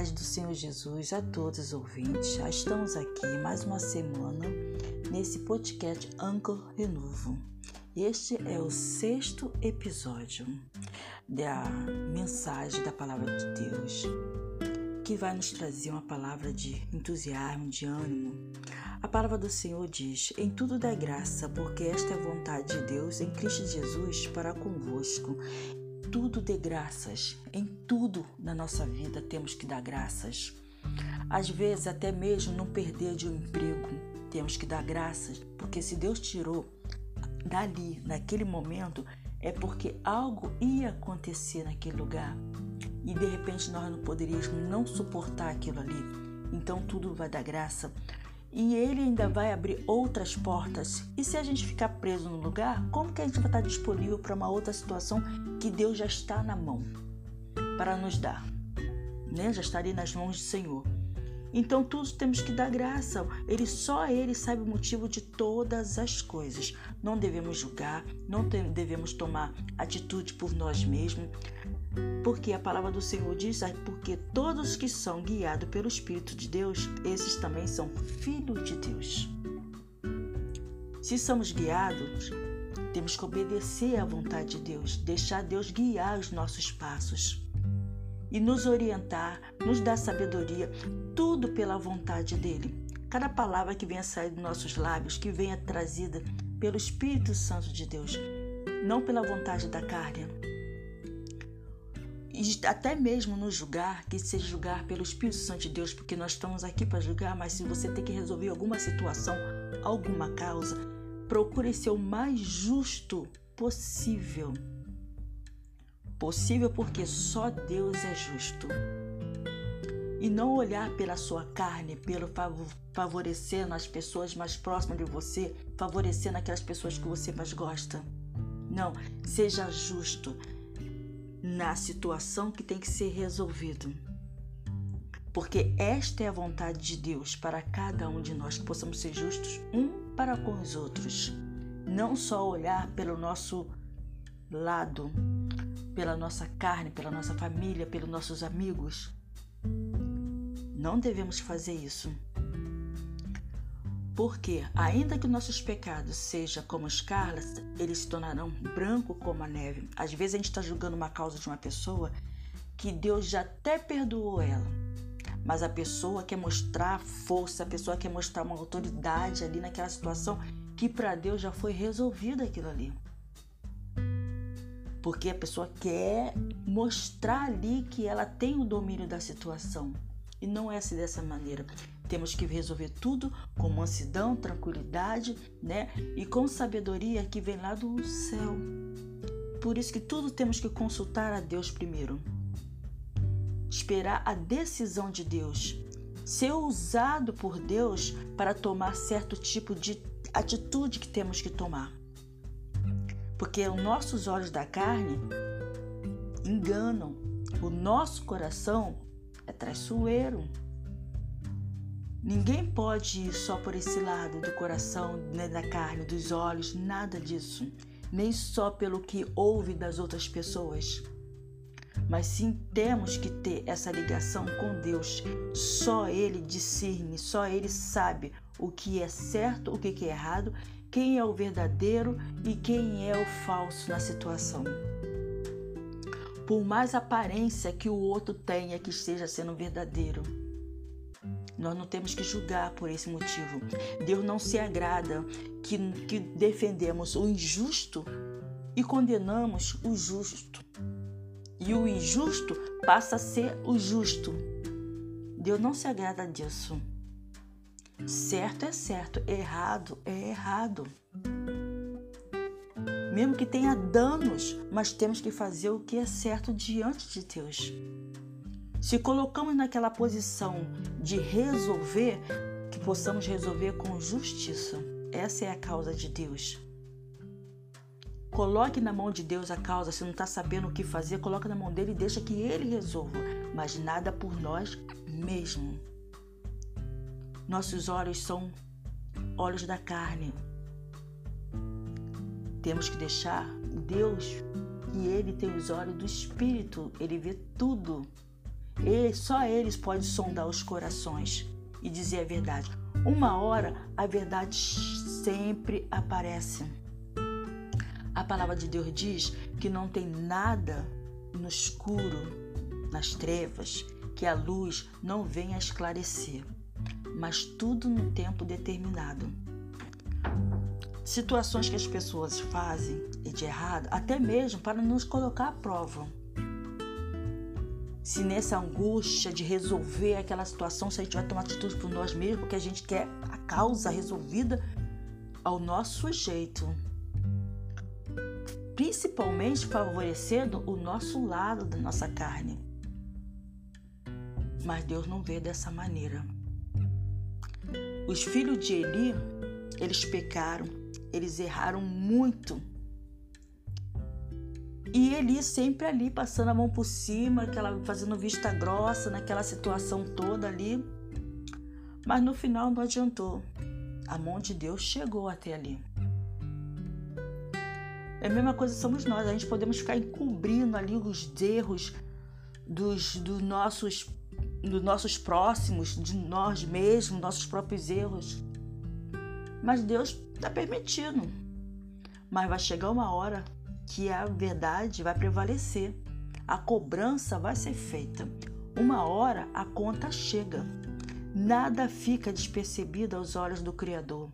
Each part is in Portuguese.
paz do Senhor Jesus a todos os ouvintes. Já estamos aqui mais uma semana nesse podcast Anchor Renovo. Este é o sexto episódio da mensagem da Palavra de Deus, que vai nos trazer uma palavra de entusiasmo, de ânimo. A palavra do Senhor diz: Em tudo dá graça, porque esta é a vontade de Deus em Cristo Jesus para convosco tudo dê graças. Em tudo na nossa vida temos que dar graças. Às vezes, até mesmo não perder de um emprego, temos que dar graças, porque se Deus tirou dali, naquele momento, é porque algo ia acontecer naquele lugar e de repente nós não poderíamos não suportar aquilo ali. Então tudo vai dar graça e ele ainda vai abrir outras portas. E se a gente ficar preso no lugar, como que a gente vai estar disponível para uma outra situação que Deus já está na mão para nos dar? Né? Já estaria nas mãos do Senhor. Então tudo temos que dar graça. Ele só ele sabe o motivo de todas as coisas. Não devemos julgar, não devemos tomar atitude por nós mesmos, porque a palavra do Senhor diz: porque todos que são guiados pelo Espírito de Deus, esses também são filhos de Deus. Se somos guiados, temos que obedecer à vontade de Deus, deixar Deus guiar os nossos passos e nos orientar, nos dar sabedoria, tudo pela vontade dele. Cada palavra que venha sair dos nossos lábios, que venha trazida pelo Espírito Santo de Deus, não pela vontade da carne, até mesmo no julgar, que seja julgar pelo Espírito Santo de Deus, porque nós estamos aqui para julgar, mas se você tem que resolver alguma situação, alguma causa, procure ser o mais justo possível. Possível porque só Deus é justo. E não olhar pela sua carne, pelo favorecendo as pessoas mais próximas de você, favorecendo aquelas pessoas que você mais gosta. Não, seja justo na situação que tem que ser resolvido. Porque esta é a vontade de Deus para cada um de nós, que possamos ser justos um para com os outros. Não só olhar pelo nosso lado, pela nossa carne, pela nossa família, pelos nossos amigos. Não devemos fazer isso. Porque, ainda que nossos pecados sejam como escarlas, eles se tornarão branco como a neve. Às vezes a gente está julgando uma causa de uma pessoa que Deus já até perdoou ela. Mas a pessoa quer mostrar força, a pessoa quer mostrar uma autoridade ali naquela situação que para Deus já foi resolvido aquilo ali. Porque a pessoa quer mostrar ali que ela tem o domínio da situação. E não é assim dessa maneira. Temos que resolver tudo com mansidão, tranquilidade, né? E com sabedoria que vem lá do céu. Por isso que tudo temos que consultar a Deus primeiro. Esperar a decisão de Deus. Ser usado por Deus para tomar certo tipo de atitude que temos que tomar. Porque os nossos olhos da carne enganam. O nosso coração é traiçoeiro. Ninguém pode ir só por esse lado do coração, né, da carne, dos olhos, nada disso. Nem só pelo que ouve das outras pessoas. Mas sim temos que ter essa ligação com Deus. Só Ele discerne, só Ele sabe o que é certo, o que é errado, quem é o verdadeiro e quem é o falso na situação por mais aparência que o outro tenha que esteja sendo verdadeiro. Nós não temos que julgar por esse motivo. Deus não se agrada que, que defendemos o injusto e condenamos o justo. E o injusto passa a ser o justo. Deus não se agrada disso. Certo é certo, errado é errado mesmo que tenha danos, mas temos que fazer o que é certo diante de Deus. Se colocamos naquela posição de resolver, que possamos resolver com justiça. Essa é a causa de Deus. Coloque na mão de Deus a causa. Se não está sabendo o que fazer, coloque na mão dele e deixa que ele resolva. Mas nada por nós mesmo. Nossos olhos são olhos da carne, temos que deixar Deus e Ele tem os olhos do Espírito, Ele vê tudo. E só eles podem sondar os corações e dizer a verdade. Uma hora a verdade sempre aparece. A palavra de Deus diz que não tem nada no escuro, nas trevas, que a luz não venha esclarecer, mas tudo no tempo determinado. Situações que as pessoas fazem de errado, até mesmo para nos colocar à prova. Se nessa angústia de resolver aquela situação, se a gente vai tomar atitude por nós mesmos, porque a gente quer a causa resolvida ao nosso jeito, principalmente favorecendo o nosso lado da nossa carne. Mas Deus não vê dessa maneira. Os filhos de Eli, eles pecaram, eles erraram muito. E Eli sempre ali passando a mão por cima, aquela fazendo vista grossa naquela situação toda ali. Mas no final não adiantou. A mão de Deus chegou até ali. É a mesma coisa somos nós. A gente podemos ficar encobrindo ali os erros dos, dos nossos dos nossos próximos, de nós mesmos, nossos próprios erros. Mas Deus está permitindo. Mas vai chegar uma hora que a verdade vai prevalecer. A cobrança vai ser feita. Uma hora a conta chega. Nada fica despercebido aos olhos do Criador.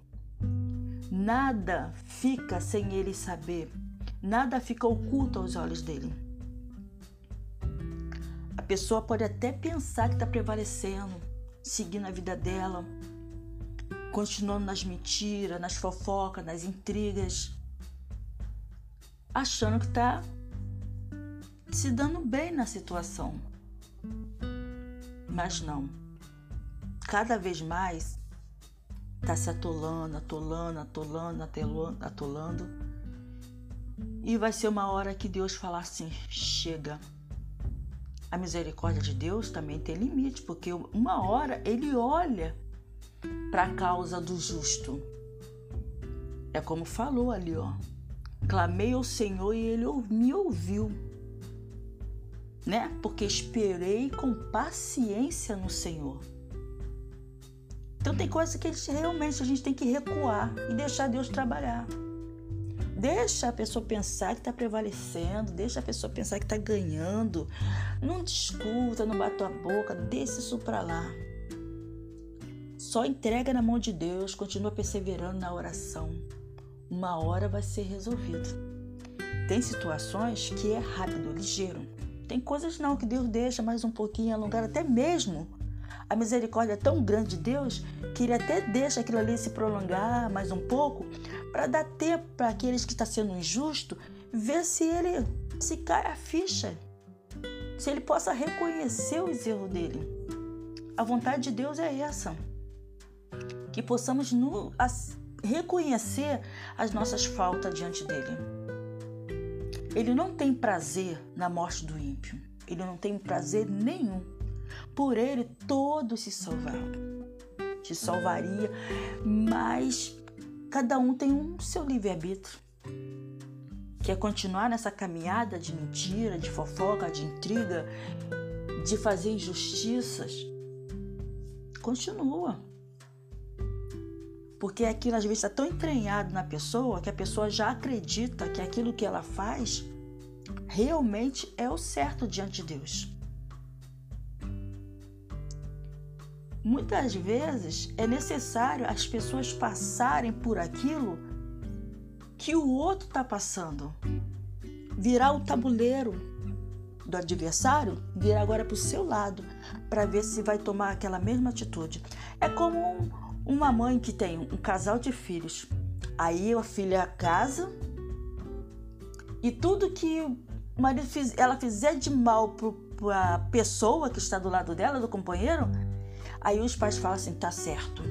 Nada fica sem ele saber, nada fica oculto aos olhos dele. A pessoa pode até pensar que está prevalecendo, seguindo a vida dela, continuando nas mentiras, nas fofocas, nas intrigas, achando que está se dando bem na situação. Mas não. Cada vez mais Tá se atolando, atolando, atolando, atolando, atolando. E vai ser uma hora que Deus falar assim: chega. A misericórdia de Deus também tem limite, porque uma hora ele olha para a causa do justo. É como falou ali, ó. Clamei ao Senhor e ele me ouviu. Né? Porque esperei com paciência no Senhor. Então tem coisas que realmente a gente tem que recuar e deixar Deus trabalhar. Deixa a pessoa pensar que está prevalecendo, deixa a pessoa pensar que está ganhando. Não discuta, não bata a boca, deixa isso para lá. Só entrega na mão de Deus, continua perseverando na oração. Uma hora vai ser resolvido. Tem situações que é rápido, ligeiro. Tem coisas não que Deus deixa mais um pouquinho alongar, até mesmo a misericórdia é tão grande de Deus que ele até deixa aquilo ali se prolongar mais um pouco para dar tempo para aqueles que estão tá sendo injusto ver se ele se cai a ficha, se ele possa reconhecer os erros dele. A vontade de Deus é essa, que possamos no, as, reconhecer as nossas faltas diante dele. Ele não tem prazer na morte do ímpio. Ele não tem prazer nenhum por ele todos se salvaram. Te salvaria, mas cada um tem um seu livre-arbítrio. Quer continuar nessa caminhada de mentira, de fofoca, de intriga, de fazer injustiças? Continua. Porque aquilo às vezes está tão entranhado na pessoa que a pessoa já acredita que aquilo que ela faz realmente é o certo diante de Deus. Muitas vezes é necessário as pessoas passarem por aquilo que o outro está passando. Virar o tabuleiro do adversário, virar agora para o seu lado, para ver se vai tomar aquela mesma atitude. É como uma mãe que tem um casal de filhos. Aí a filha casa e tudo que ela fizer de mal para a pessoa que está do lado dela, do companheiro, Aí os pais falam assim: tá certo.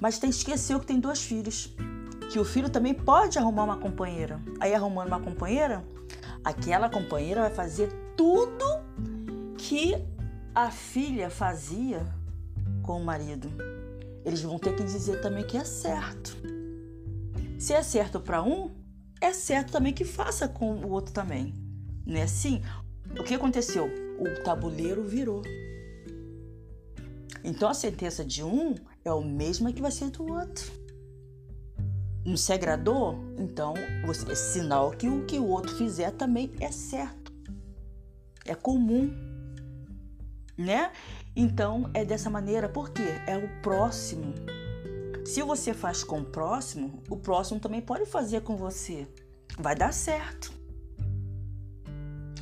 Mas tem esqueceu que tem dois filhos. Que o filho também pode arrumar uma companheira. Aí arrumando uma companheira, aquela companheira vai fazer tudo que a filha fazia com o marido. Eles vão ter que dizer também que é certo. Se é certo para um, é certo também que faça com o outro também. Não é assim? O que aconteceu? o tabuleiro virou. Então a sentença de um é o mesmo que vai ser do outro. Não se agradou? Então você, é sinal que o que o outro fizer também é certo. É comum. Né? Então é dessa maneira, porque é o próximo. Se você faz com o próximo, o próximo também pode fazer com você. Vai dar certo.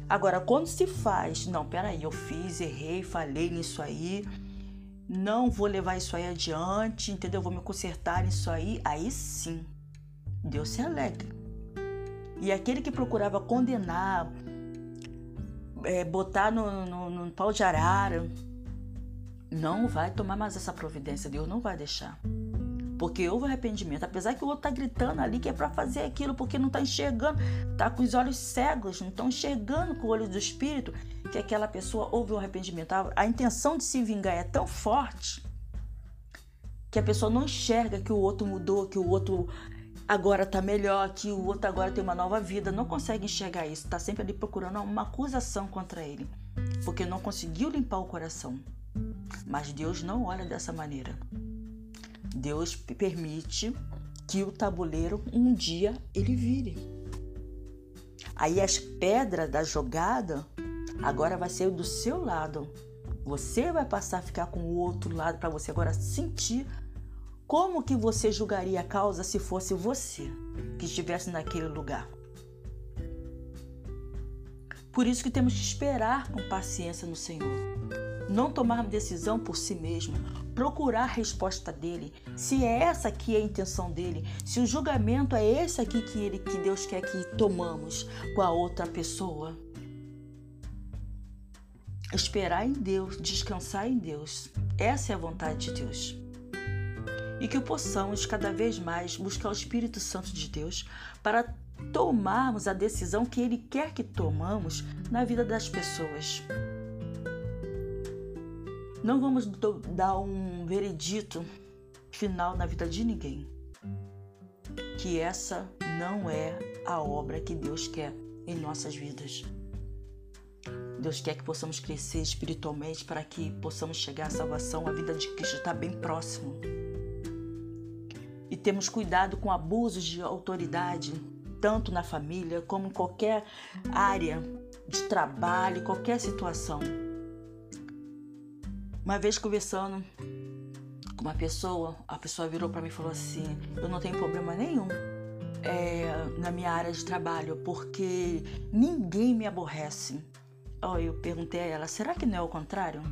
Agora, quando se faz, não, peraí, eu fiz, errei, falei nisso aí, não vou levar isso aí adiante, entendeu? Vou me consertar nisso aí. Aí sim, Deus se alegra. E aquele que procurava condenar, é, botar no, no, no pau de arara, não vai tomar mais essa providência. Deus não vai deixar. Porque houve arrependimento. Apesar que o outro tá gritando ali que é para fazer aquilo, porque não tá enxergando, tá com os olhos cegos, não estão enxergando com o olho do espírito que aquela pessoa houve o arrependimento. A intenção de se vingar é tão forte que a pessoa não enxerga que o outro mudou, que o outro agora está melhor, que o outro agora tem uma nova vida. Não consegue enxergar isso. Está sempre ali procurando uma acusação contra ele, porque não conseguiu limpar o coração. Mas Deus não olha dessa maneira. Deus permite que o tabuleiro um dia ele vire. Aí as pedras da jogada agora vai ser do seu lado. Você vai passar a ficar com o outro lado para você agora sentir como que você julgaria a causa se fosse você que estivesse naquele lugar. Por isso que temos que esperar com paciência no Senhor. Não tomar decisão por si mesmo, procurar a resposta dele, se é essa aqui a intenção dele, se o julgamento é esse aqui que ele que Deus quer que tomamos com a outra pessoa esperar em Deus, descansar em Deus. Essa é a vontade de Deus. E que possamos cada vez mais buscar o Espírito Santo de Deus para tomarmos a decisão que Ele quer que tomamos na vida das pessoas. Não vamos dar um veredito final na vida de ninguém. Que essa não é a obra que Deus quer em nossas vidas. Deus quer que possamos crescer espiritualmente para que possamos chegar à salvação. A vida de Cristo está bem próximo. E temos cuidado com abusos de autoridade, tanto na família como em qualquer área de trabalho, qualquer situação. Uma vez conversando com uma pessoa, a pessoa virou para mim e falou assim: Eu não tenho problema nenhum é, na minha área de trabalho, porque ninguém me aborrece. Oh, eu perguntei a ela: será que não é o contrário?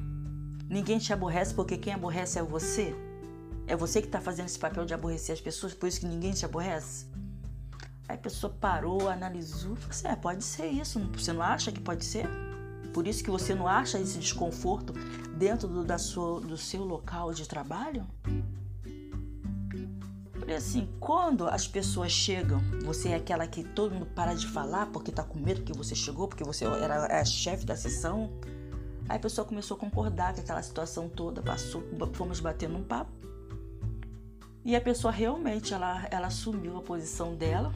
Ninguém te aborrece porque quem aborrece é você? É você que está fazendo esse papel de aborrecer as pessoas, por isso que ninguém te aborrece? Aí a pessoa parou, analisou, falou assim: é, pode ser isso, você não acha que pode ser? Por isso que você não acha esse desconforto dentro do, da sua, do seu local de trabalho? Falei assim, quando as pessoas chegam, você é aquela que todo mundo para de falar porque tá com medo que você chegou, porque você era a chefe da sessão. Aí a pessoa começou a concordar com aquela situação toda, passou, fomos batendo um papo. E a pessoa realmente, ela, ela assumiu a posição dela,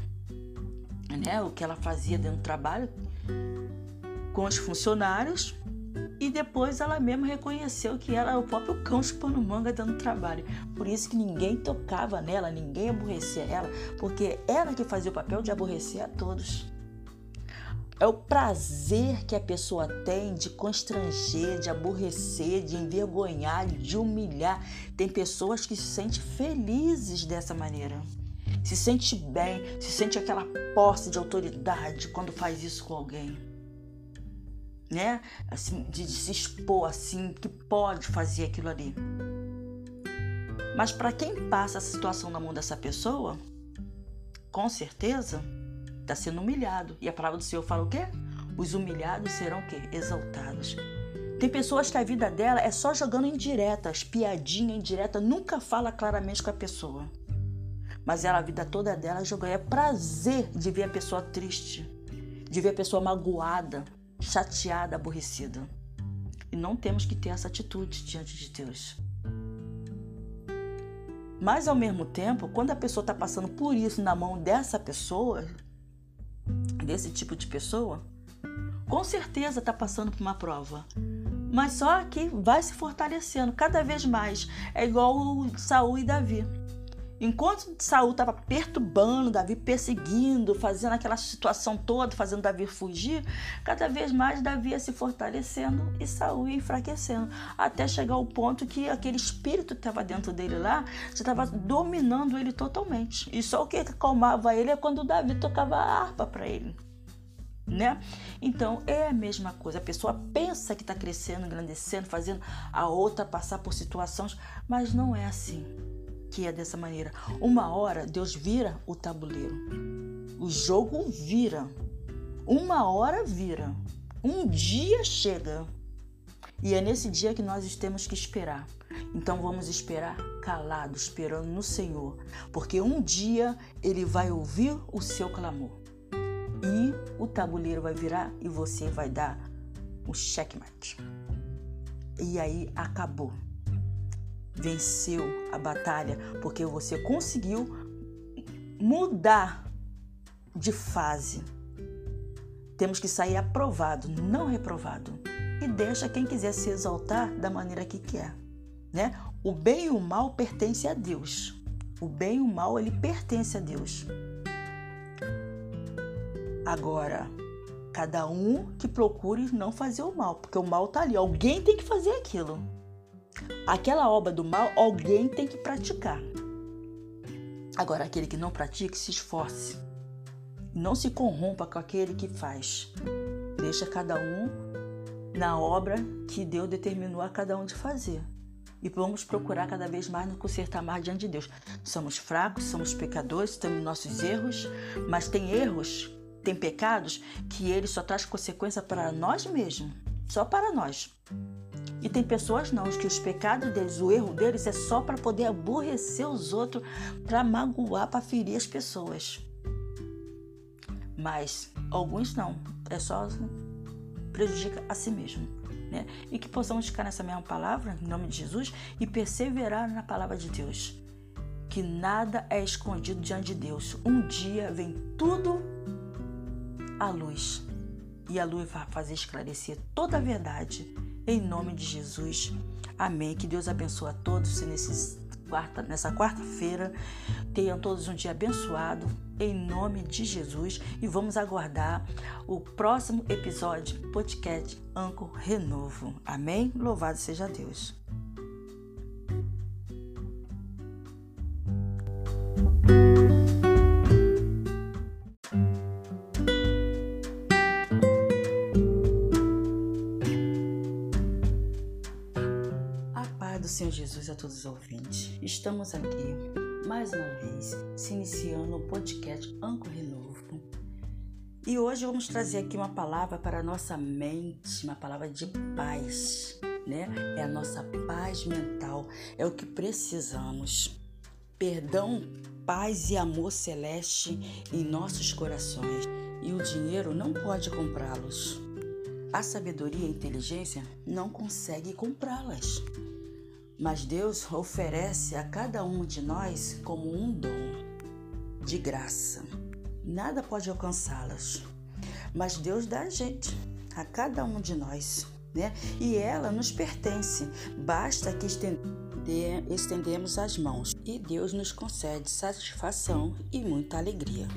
né, o que ela fazia dentro do trabalho com os funcionários e depois ela mesma reconheceu que era o próprio cão chupando manga dando trabalho. Por isso que ninguém tocava nela, ninguém aborrecia ela, porque ela que fazia o papel de aborrecer a todos. É o prazer que a pessoa tem de constranger, de aborrecer, de envergonhar, de humilhar. Tem pessoas que se sentem felizes dessa maneira. Se sente bem, se sente aquela posse de autoridade quando faz isso com alguém né? Assim, de, de se expor assim, que pode fazer aquilo ali. Mas para quem passa essa situação na mão dessa pessoa, com certeza está sendo humilhado. E a palavra do Senhor fala o quê? Os humilhados serão o quê? Exaltados. Tem pessoas que a vida dela é só jogando indiretas, piadinha indireta, nunca fala claramente com a pessoa. Mas ela, a vida toda dela joga. É prazer de ver a pessoa triste, de ver a pessoa magoada, chateada, aborrecida. E não temos que ter essa atitude diante de Deus. Mas ao mesmo tempo, quando a pessoa está passando por isso na mão dessa pessoa, desse tipo de pessoa, com certeza está passando por uma prova. Mas só que vai se fortalecendo cada vez mais. É igual Saul e Davi. Enquanto Saul estava perturbando Davi, perseguindo, fazendo aquela situação toda, fazendo Davi fugir, cada vez mais Davi ia se fortalecendo e Saul ia enfraquecendo, até chegar ao ponto que aquele espírito que estava dentro dele lá já estava dominando ele totalmente. E só o que acalmava ele é quando Davi tocava a harpa para ele. Né? Então é a mesma coisa. A pessoa pensa que está crescendo, engrandecendo, fazendo a outra passar por situações, mas não é assim que é dessa maneira. Uma hora Deus vira o tabuleiro. O jogo vira. Uma hora vira. Um dia chega. E é nesse dia que nós temos que esperar. Então vamos esperar calado, esperando no Senhor, porque um dia ele vai ouvir o seu clamor. E o tabuleiro vai virar e você vai dar o checkmate. E aí acabou venceu a batalha porque você conseguiu mudar de fase. Temos que sair aprovado, não reprovado. E deixa quem quiser se exaltar da maneira que quer, né? O bem e o mal pertencem a Deus. O bem e o mal ele pertence a Deus. Agora, cada um que procure não fazer o mal, porque o mal tá ali. Alguém tem que fazer aquilo. Aquela obra do mal, alguém tem que praticar. Agora, aquele que não pratica, se esforce. Não se corrompa com aquele que faz. Deixa cada um na obra que Deus determinou a cada um de fazer. E vamos procurar cada vez mais nos consertar mais diante de Deus. Somos fracos, somos pecadores, temos nossos erros, mas tem erros, tem pecados que ele só traz consequência para nós mesmos, só para nós. E tem pessoas não, que os pecados deles, o erro deles é só para poder aborrecer os outros, para magoar, para ferir as pessoas. Mas alguns não, é só prejudica a si mesmo. Né? E que possamos ficar nessa mesma palavra, em nome de Jesus, e perseverar na palavra de Deus. Que nada é escondido diante de Deus. Um dia vem tudo à luz. E a luz vai fazer esclarecer toda a verdade em nome de Jesus. Amém. Que Deus abençoe a todos nesses quarta, nessa quarta-feira. Tenham todos um dia abençoado em nome de Jesus e vamos aguardar o próximo episódio podcast Anco Renovo. Amém? Louvado seja Deus. Jesus a todos os ouvintes. Estamos aqui mais uma vez se iniciando o podcast Anco Renovo. E hoje vamos trazer aqui uma palavra para a nossa mente, uma palavra de paz, né? É a nossa paz mental, é o que precisamos. Perdão, paz e amor celeste em nossos corações. E o dinheiro não pode comprá-los. A sabedoria e a inteligência não conseguem comprá-las. Mas Deus oferece a cada um de nós como um dom de graça. Nada pode alcançá-las, mas Deus dá a gente, a cada um de nós, né? E ela nos pertence. Basta que estendemos as mãos e Deus nos concede satisfação e muita alegria.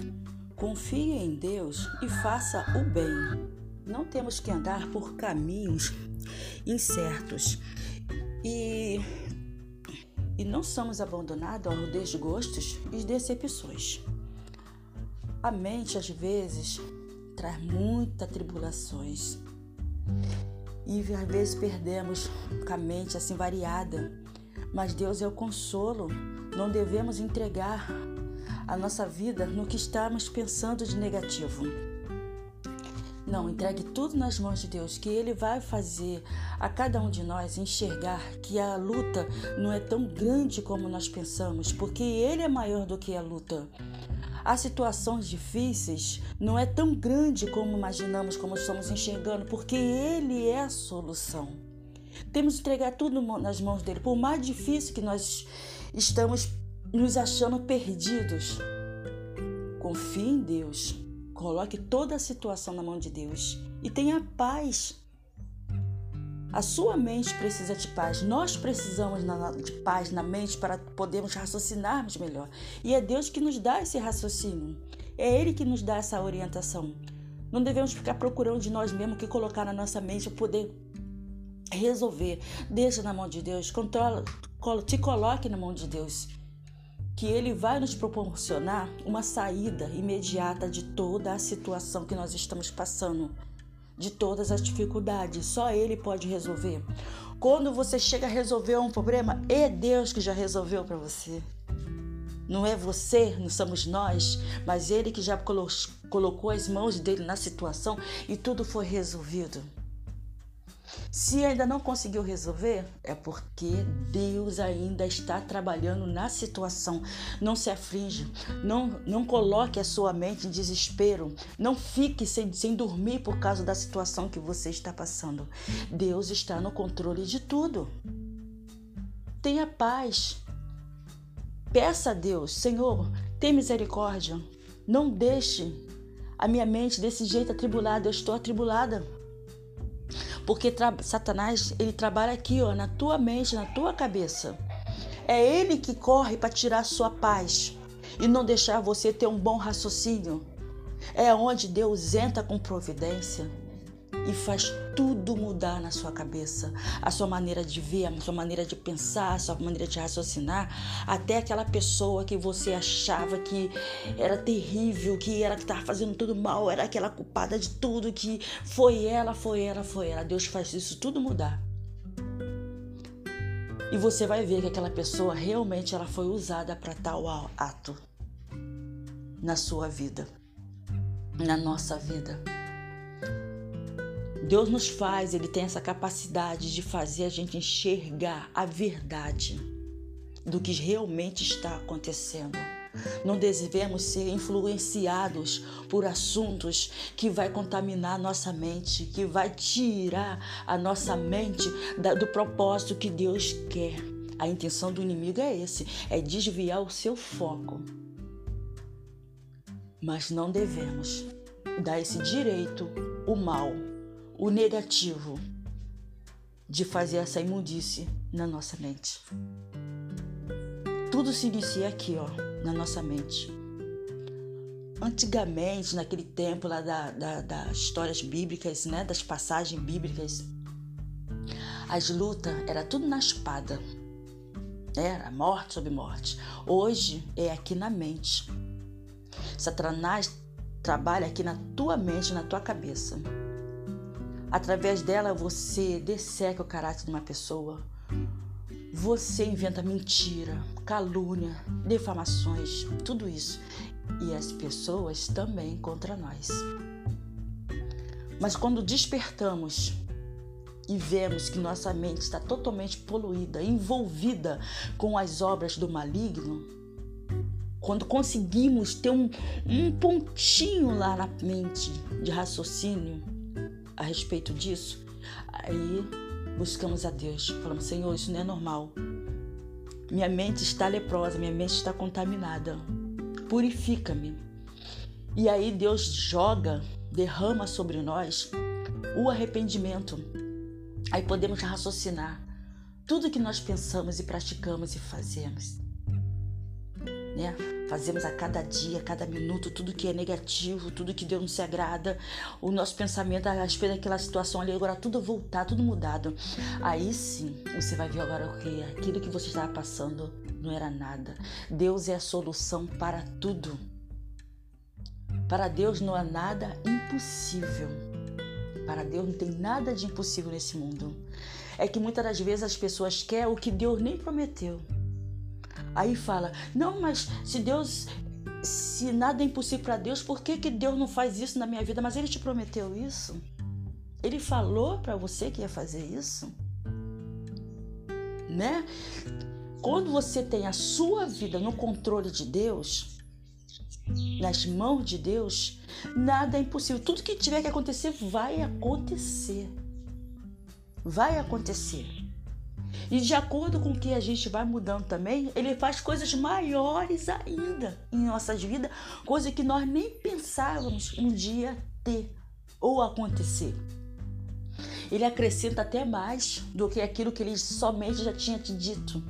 Confie em Deus e faça o bem. Não temos que andar por caminhos incertos e, e não somos abandonados aos desgostos e decepções. A mente, às vezes, traz muitas tribulações. E às vezes perdemos com a mente assim variada. Mas Deus é o consolo. Não devemos entregar a nossa vida no que estamos pensando de negativo. Não, entregue tudo nas mãos de Deus, que Ele vai fazer a cada um de nós enxergar que a luta não é tão grande como nós pensamos, porque Ele é maior do que a luta. As situações difíceis não é tão grande como imaginamos, como estamos enxergando, porque Ele é a solução. Temos que entregar tudo nas mãos dele, por mais difícil que nós estamos nos achando perdidos. Confie em Deus Coloque toda a situação na mão de Deus e tenha paz. A sua mente precisa de paz. Nós precisamos de paz na mente para podermos raciocinarmos melhor. E é Deus que nos dá esse raciocínio. É Ele que nos dá essa orientação. Não devemos ficar procurando de nós mesmos o que colocar na nossa mente para poder resolver. Deixa na mão de Deus. Controla, te coloque na mão de Deus. Que Ele vai nos proporcionar uma saída imediata de toda a situação que nós estamos passando de todas as dificuldades. Só Ele pode resolver. Quando você chega a resolver um problema, é Deus que já resolveu para você. Não é você, não somos nós, mas Ele que já colocou as mãos dele na situação e tudo foi resolvido. Se ainda não conseguiu resolver, é porque Deus ainda está trabalhando na situação. Não se aflige, não, não coloque a sua mente em desespero, não fique sem, sem dormir por causa da situação que você está passando. Deus está no controle de tudo. Tenha paz. Peça a Deus, Senhor, tem misericórdia. Não deixe a minha mente desse jeito atribulada. Eu estou atribulada. Porque Satanás, ele trabalha aqui, ó, na tua mente, na tua cabeça. É ele que corre para tirar a sua paz e não deixar você ter um bom raciocínio. É onde Deus entra com providência e faz tudo mudar na sua cabeça. A sua maneira de ver, a sua maneira de pensar, a sua maneira de raciocinar. Até aquela pessoa que você achava que era terrível, que era que estava fazendo tudo mal, era aquela culpada de tudo, que foi ela, foi ela, foi ela. Deus faz isso tudo mudar. E você vai ver que aquela pessoa realmente ela foi usada para tal ato na sua vida, na nossa vida. Deus nos faz, Ele tem essa capacidade de fazer a gente enxergar a verdade do que realmente está acontecendo. Não devemos ser influenciados por assuntos que vai contaminar nossa mente, que vai tirar a nossa mente do propósito que Deus quer. A intenção do inimigo é esse, é desviar o seu foco. Mas não devemos dar esse direito, o mal, o negativo de fazer essa imundície na nossa mente. Tudo se inicia aqui, ó, na nossa mente. Antigamente, naquele tempo lá da, da, das histórias bíblicas, né, das passagens bíblicas, as lutas era tudo na espada. Era morte sobre morte. Hoje é aqui na mente. Satanás trabalha aqui na tua mente, na tua cabeça. Através dela você desseca o caráter de uma pessoa. Você inventa mentira, calúnia, defamações, tudo isso. E as pessoas também contra nós. Mas quando despertamos e vemos que nossa mente está totalmente poluída, envolvida com as obras do maligno, quando conseguimos ter um, um pontinho lá na mente de raciocínio, a respeito disso, aí buscamos a Deus. Falamos, Senhor, isso não é normal. Minha mente está leprosa, minha mente está contaminada. Purifica-me. E aí Deus joga, derrama sobre nós o arrependimento. Aí podemos raciocinar tudo que nós pensamos e praticamos e fazemos. Né? Fazemos a cada dia, a cada minuto, tudo que é negativo, tudo que Deus não se agrada, o nosso pensamento a respeito daquela situação ali, agora tudo voltar, tudo mudado. Aí sim, você vai ver agora o que aquilo que você estava passando não era nada. Deus é a solução para tudo. Para Deus não há nada impossível. Para Deus não tem nada de impossível nesse mundo. É que muitas das vezes as pessoas querem o que Deus nem prometeu. Aí fala: não, mas se Deus, se nada é impossível para Deus, por que, que Deus não faz isso na minha vida? Mas Ele te prometeu isso? Ele falou para você que ia fazer isso? Né? Quando você tem a sua vida no controle de Deus, nas mãos de Deus, nada é impossível. Tudo que tiver que acontecer vai acontecer. Vai acontecer. E de acordo com o que a gente vai mudando também, ele faz coisas maiores ainda em nossas vidas, coisas que nós nem pensávamos um dia ter ou acontecer. Ele acrescenta até mais do que aquilo que ele somente já tinha te dito,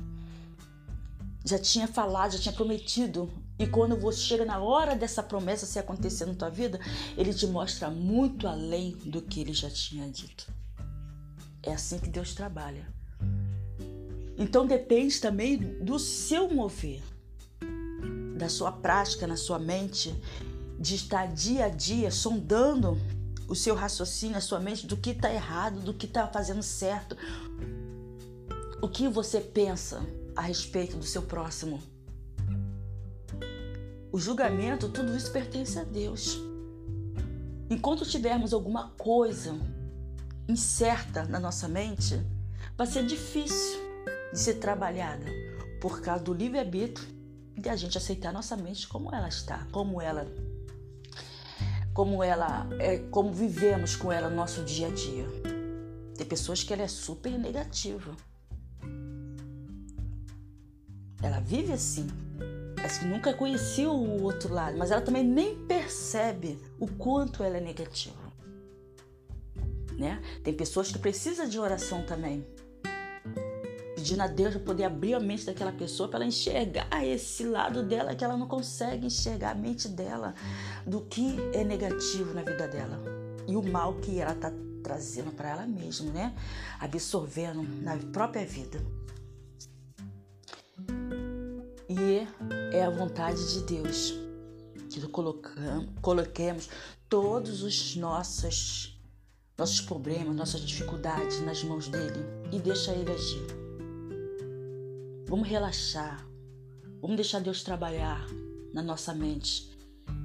já tinha falado, já tinha prometido. E quando você chega na hora dessa promessa se acontecer na tua vida, ele te mostra muito além do que ele já tinha dito. É assim que Deus trabalha. Então depende também do seu mover, da sua prática na sua mente, de estar dia a dia sondando o seu raciocínio, a sua mente do que está errado, do que está fazendo certo. O que você pensa a respeito do seu próximo? O julgamento, tudo isso pertence a Deus. Enquanto tivermos alguma coisa incerta na nossa mente, vai ser difícil de ser trabalhada por causa do livre-arbítrio de a gente aceitar nossa mente como ela está, como ela como ela é, como vivemos com ela no nosso dia a dia. Tem pessoas que ela é super negativa. Ela vive assim, Parece que nunca conheceu o outro lado, mas ela também nem percebe o quanto ela é negativa. Né? Tem pessoas que precisam de oração também. Pedindo a Deus para poder abrir a mente daquela pessoa para ela enxergar esse lado dela que ela não consegue enxergar a mente dela do que é negativo na vida dela e o mal que ela está trazendo para ela mesma, né? Absorvendo na própria vida. E é a vontade de Deus que coloquemos todos os nossos, nossos problemas, nossas dificuldades nas mãos dele e deixa ele agir. Vamos relaxar. Vamos deixar Deus trabalhar na nossa mente.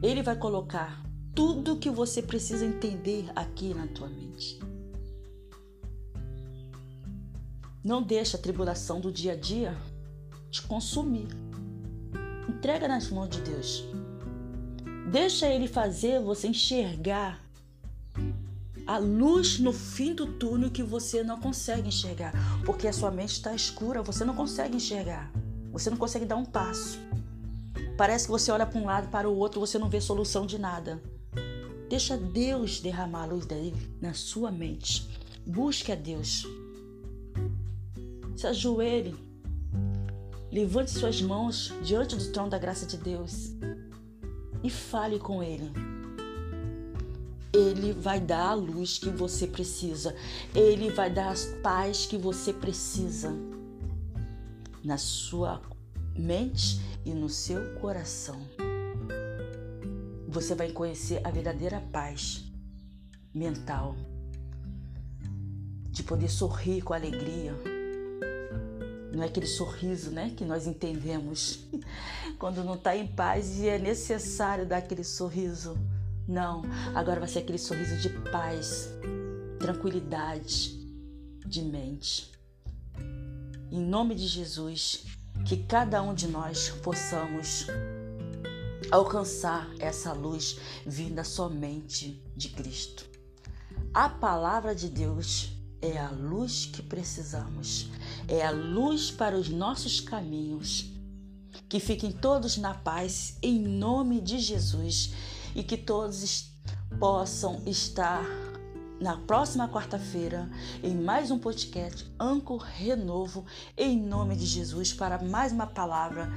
Ele vai colocar tudo que você precisa entender aqui na tua mente. Não deixa a tribulação do dia a dia te consumir. Entrega nas mãos de Deus. Deixa Ele fazer você enxergar a luz no fim do túnel que você não consegue enxergar, porque a sua mente está escura, você não consegue enxergar, você não consegue dar um passo. Parece que você olha para um lado para o outro, você não vê solução de nada. Deixa Deus derramar a luz dele na sua mente. Busque a Deus. Se ajoelhe Levante suas mãos diante do trono da graça de Deus e fale com Ele. Ele vai dar a luz que você precisa. Ele vai dar a paz que você precisa na sua mente e no seu coração. Você vai conhecer a verdadeira paz mental, de poder sorrir com alegria, não é aquele sorriso né, que nós entendemos quando não está em paz e é necessário dar aquele sorriso. Não, agora vai ser aquele sorriso de paz, tranquilidade de mente. Em nome de Jesus, que cada um de nós possamos alcançar essa luz vinda somente de Cristo. A palavra de Deus é a luz que precisamos, é a luz para os nossos caminhos. Que fiquem todos na paz, em nome de Jesus, e que todos possam estar na próxima quarta-feira em mais um podcast Anco Renovo, em nome de Jesus, para mais uma palavra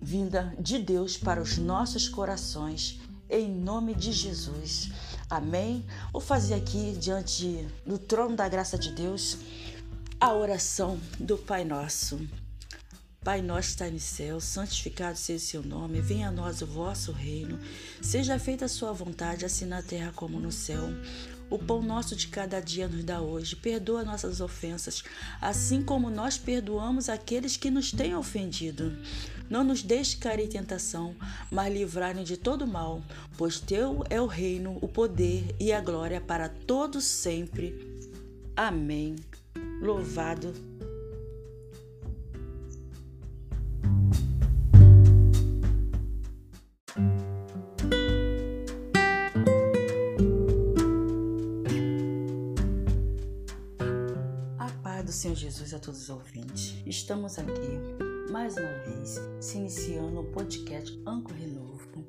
vinda de Deus para os nossos corações, em nome de Jesus. Amém? Vou fazer aqui, diante do trono da graça de Deus, a oração do Pai Nosso. Pai nosso está no céu, santificado seja o seu nome, venha a nós o vosso reino, seja feita a sua vontade, assim na terra como no céu. O pão nosso de cada dia nos dá hoje. Perdoa nossas ofensas, assim como nós perdoamos aqueles que nos têm ofendido. Não nos deixe cair em tentação, mas livrai-nos de todo mal, pois teu é o reino, o poder e a glória para todos sempre. Amém. Louvado do Senhor Jesus a todos os ouvintes. Estamos aqui mais uma vez, se iniciando o podcast Anco Renovo.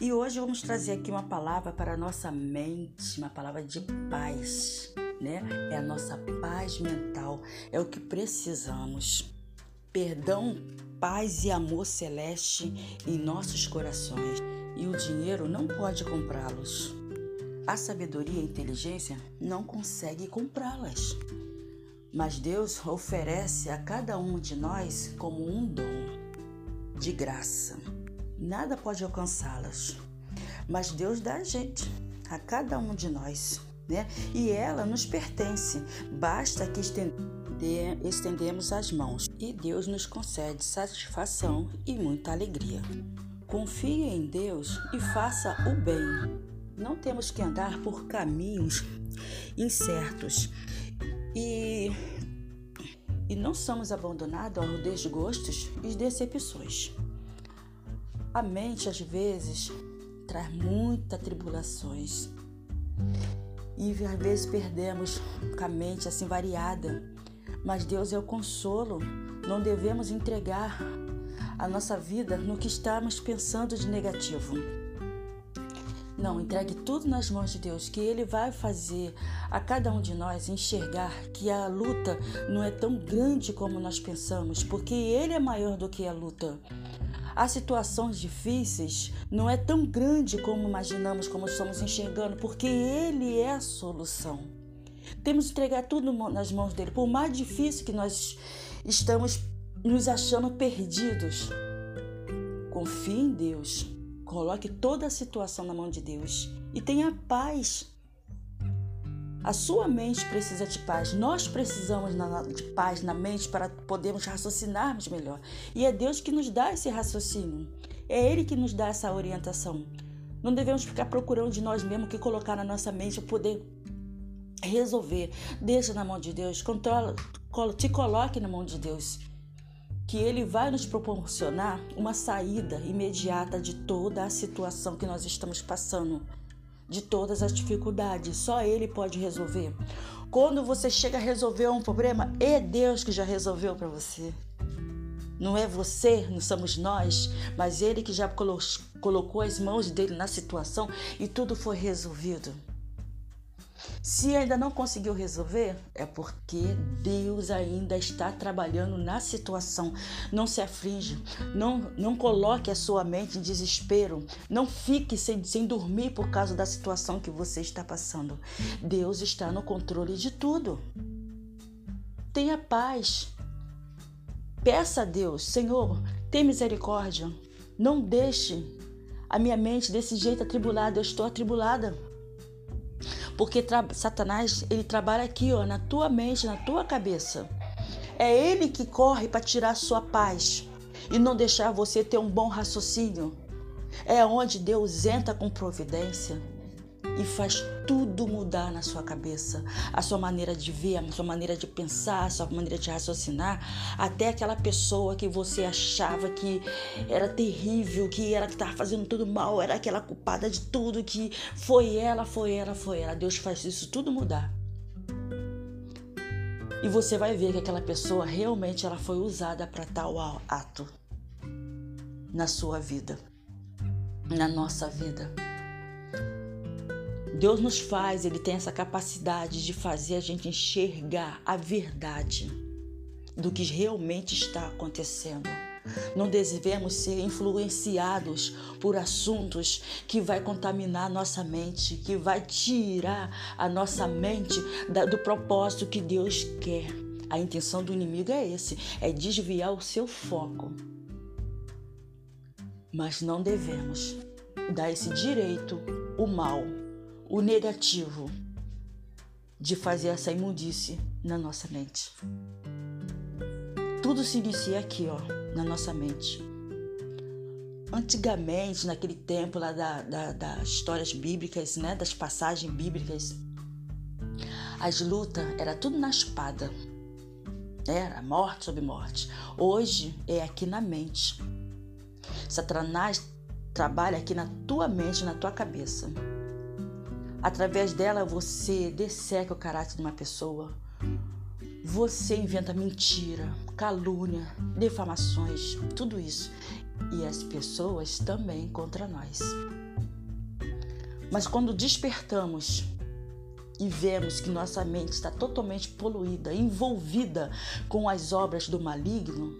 E hoje vamos trazer aqui uma palavra para a nossa mente, uma palavra de paz, né? É a nossa paz mental, é o que precisamos. Perdão, paz e amor celeste em nossos corações. E o dinheiro não pode comprá-los. A sabedoria e a inteligência não conseguem comprá-las. Mas Deus oferece a cada um de nós como um dom de graça nada pode alcançá-las. Mas Deus dá a gente, a cada um de nós, né? E ela nos pertence. Basta que estendemos as mãos e Deus nos concede satisfação e muita alegria. Confie em Deus e faça o bem. Não temos que andar por caminhos incertos e, e não somos abandonados aos desgostos e decepções. A mente, às vezes, traz muitas tribulações. E às vezes perdemos com a mente assim variada. Mas Deus é o consolo. Não devemos entregar a nossa vida no que estamos pensando de negativo. Não, entregue tudo nas mãos de Deus, que Ele vai fazer a cada um de nós enxergar que a luta não é tão grande como nós pensamos, porque Ele é maior do que a luta. As situações difíceis não é tão grande como imaginamos, como estamos enxergando, porque Ele é a solução. Temos que entregar tudo nas mãos dele, por mais difícil que nós estamos nos achando perdidos. Confie em Deus, coloque toda a situação na mão de Deus e tenha paz. A sua mente precisa de paz. Nós precisamos de paz na mente para podermos raciocinarmos melhor. E é Deus que nos dá esse raciocínio. É Ele que nos dá essa orientação. Não devemos ficar procurando de nós mesmos que colocar na nossa mente para poder resolver. Deixa na mão de Deus. Controla, te coloque na mão de Deus. Que Ele vai nos proporcionar uma saída imediata de toda a situação que nós estamos passando de todas as dificuldades. Só Ele pode resolver. Quando você chega a resolver um problema, é Deus que já resolveu para você. Não é você, não somos nós, mas Ele que já colocou as mãos dele na situação e tudo foi resolvido. Se ainda não conseguiu resolver, é porque Deus ainda está trabalhando na situação. Não se aflige, não, não coloque a sua mente em desespero, não fique sem, sem dormir por causa da situação que você está passando. Deus está no controle de tudo. Tenha paz. Peça a Deus, Senhor, tem misericórdia. Não deixe a minha mente desse jeito atribulada. Eu estou atribulada. Porque Satanás, ele trabalha aqui, ó, na tua mente, na tua cabeça. É ele que corre para tirar a sua paz e não deixar você ter um bom raciocínio. É onde Deus entra com providência e faz tudo mudar na sua cabeça. A sua maneira de ver, a sua maneira de pensar, a sua maneira de raciocinar. Até aquela pessoa que você achava que era terrível, que era que estava fazendo tudo mal, era aquela culpada de tudo, que foi ela, foi ela, foi ela. Deus faz isso tudo mudar. E você vai ver que aquela pessoa realmente ela foi usada para tal ato na sua vida, na nossa vida. Deus nos faz, Ele tem essa capacidade de fazer a gente enxergar a verdade do que realmente está acontecendo. Não devemos ser influenciados por assuntos que vai contaminar nossa mente, que vai tirar a nossa mente do propósito que Deus quer. A intenção do inimigo é esse, é desviar o seu foco. Mas não devemos dar esse direito, o mal, o negativo de fazer essa imundície na nossa mente. Tudo se inicia aqui, ó, na nossa mente. Antigamente, naquele tempo lá da, da, das histórias bíblicas, né, das passagens bíblicas, as lutas era tudo na espada. Era morte sobre morte. Hoje é aqui na mente. Satanás trabalha aqui na tua mente, na tua cabeça. Através dela você desseca o caráter de uma pessoa. Você inventa mentira, calúnia, defamações, tudo isso. E as pessoas também contra nós. Mas quando despertamos e vemos que nossa mente está totalmente poluída, envolvida com as obras do maligno,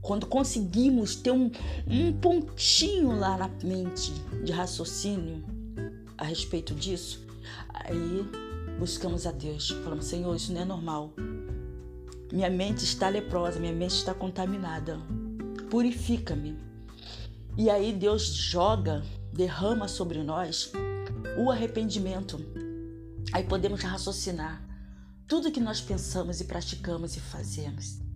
quando conseguimos ter um, um pontinho lá na mente de raciocínio a respeito disso, aí buscamos a Deus, falamos: Senhor, isso não é normal. Minha mente está leprosa, minha mente está contaminada. Purifica-me. E aí Deus joga, derrama sobre nós o arrependimento. Aí podemos raciocinar tudo que nós pensamos e praticamos e fazemos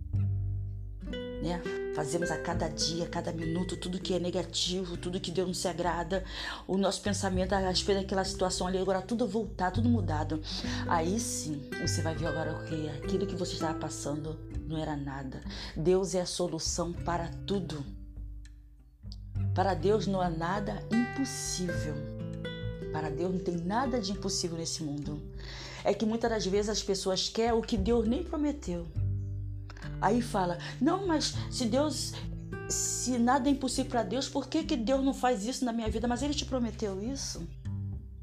né? Fazemos a cada dia, a cada minuto, tudo que é negativo, tudo que Deus não se agrada, o nosso pensamento a respeito daquela situação ali, agora tudo voltar, tudo mudado. Aí sim, você vai ver agora o que? Aquilo que você estava passando não era nada. Deus é a solução para tudo. Para Deus não há nada impossível. Para Deus não tem nada de impossível nesse mundo. É que muitas das vezes as pessoas querem o que Deus nem prometeu. Aí fala: não, mas se Deus, se nada é impossível para Deus, por que, que Deus não faz isso na minha vida? Mas Ele te prometeu isso?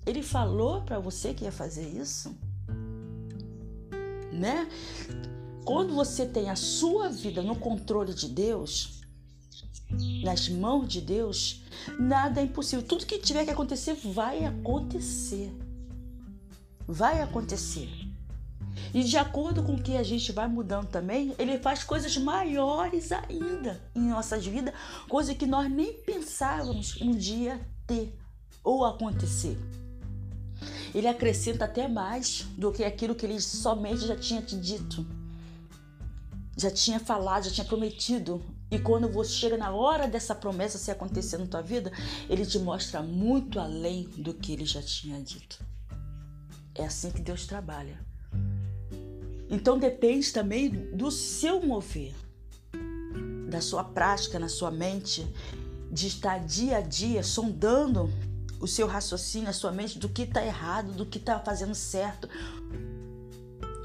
Ele falou para você que ia fazer isso? Né? Quando você tem a sua vida no controle de Deus, nas mãos de Deus, nada é impossível. Tudo que tiver que acontecer vai acontecer. Vai acontecer. E de acordo com o que a gente vai mudando também, ele faz coisas maiores ainda em nossas vidas, coisa que nós nem pensávamos um dia ter ou acontecer. Ele acrescenta até mais do que aquilo que ele somente já tinha te dito, já tinha falado, já tinha prometido. E quando você chega na hora dessa promessa se acontecer na tua vida, ele te mostra muito além do que ele já tinha dito. É assim que Deus trabalha. Então depende também do seu mover, da sua prática na sua mente, de estar dia a dia sondando o seu raciocínio, a sua mente, do que está errado, do que está fazendo certo.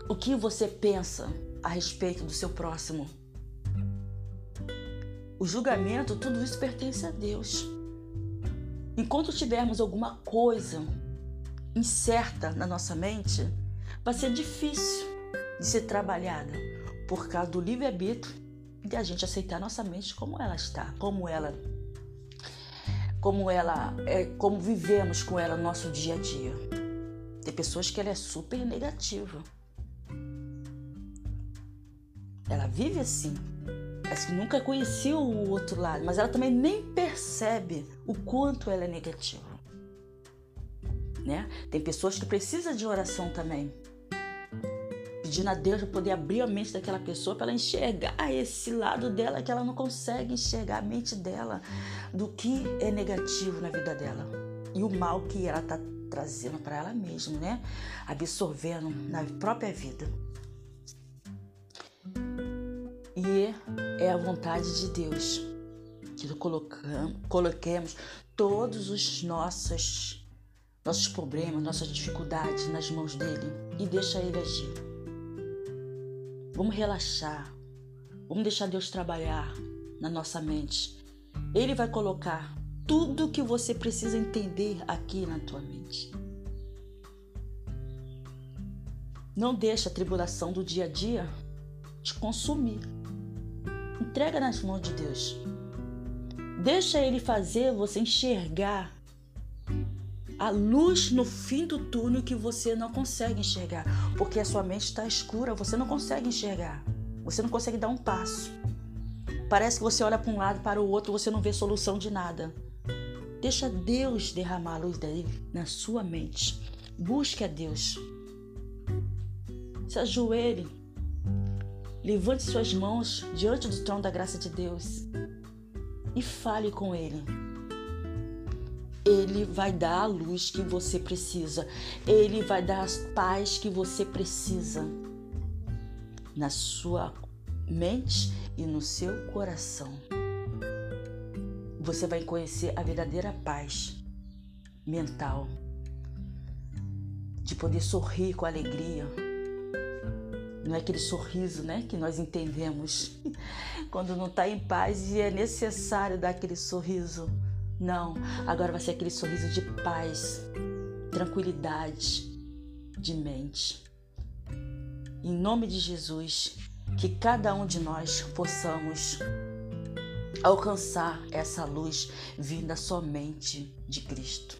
O que você pensa a respeito do seu próximo? O julgamento, tudo isso pertence a Deus. Enquanto tivermos alguma coisa incerta na nossa mente, vai ser difícil de ser trabalhada por causa do livre-arbítrio de a gente aceitar nossa mente como ela está, como ela como ela é, como vivemos com ela no nosso dia a dia. Tem pessoas que ela é super negativa. Ela vive assim. Parece que nunca conheceu o outro lado, mas ela também nem percebe o quanto ela é negativa. Né? Tem pessoas que precisam de oração também pedindo a Deus para poder abrir a mente daquela pessoa para ela enxergar esse lado dela que ela não consegue enxergar a mente dela do que é negativo na vida dela e o mal que ela está trazendo para ela mesma, né? Absorvendo na própria vida. E é a vontade de Deus que coloquemos todos os nossos nossos problemas, nossas dificuldades nas mãos dele e deixa ele agir. Vamos relaxar. Vamos deixar Deus trabalhar na nossa mente. Ele vai colocar tudo que você precisa entender aqui na tua mente. Não deixa a tribulação do dia a dia te consumir. Entrega nas mãos de Deus. Deixa ele fazer você enxergar a luz no fim do túnel que você não consegue enxergar, porque a sua mente está escura, você não consegue enxergar, você não consegue dar um passo. Parece que você olha para um lado, para o outro, você não vê solução de nada. Deixa Deus derramar a luz dele na sua mente. Busque a Deus. Se ajoelhe. Levante suas mãos diante do trono da graça de Deus e fale com Ele. Ele vai dar a luz que você precisa. Ele vai dar as paz que você precisa na sua mente e no seu coração. Você vai conhecer a verdadeira paz mental, de poder sorrir com alegria. Não é aquele sorriso, né, que nós entendemos quando não está em paz e é necessário dar aquele sorriso Não, agora vai ser aquele sorriso de paz, tranquilidade de mente. Em nome de Jesus, que cada um de nós possamos alcançar essa luz vinda somente de Cristo.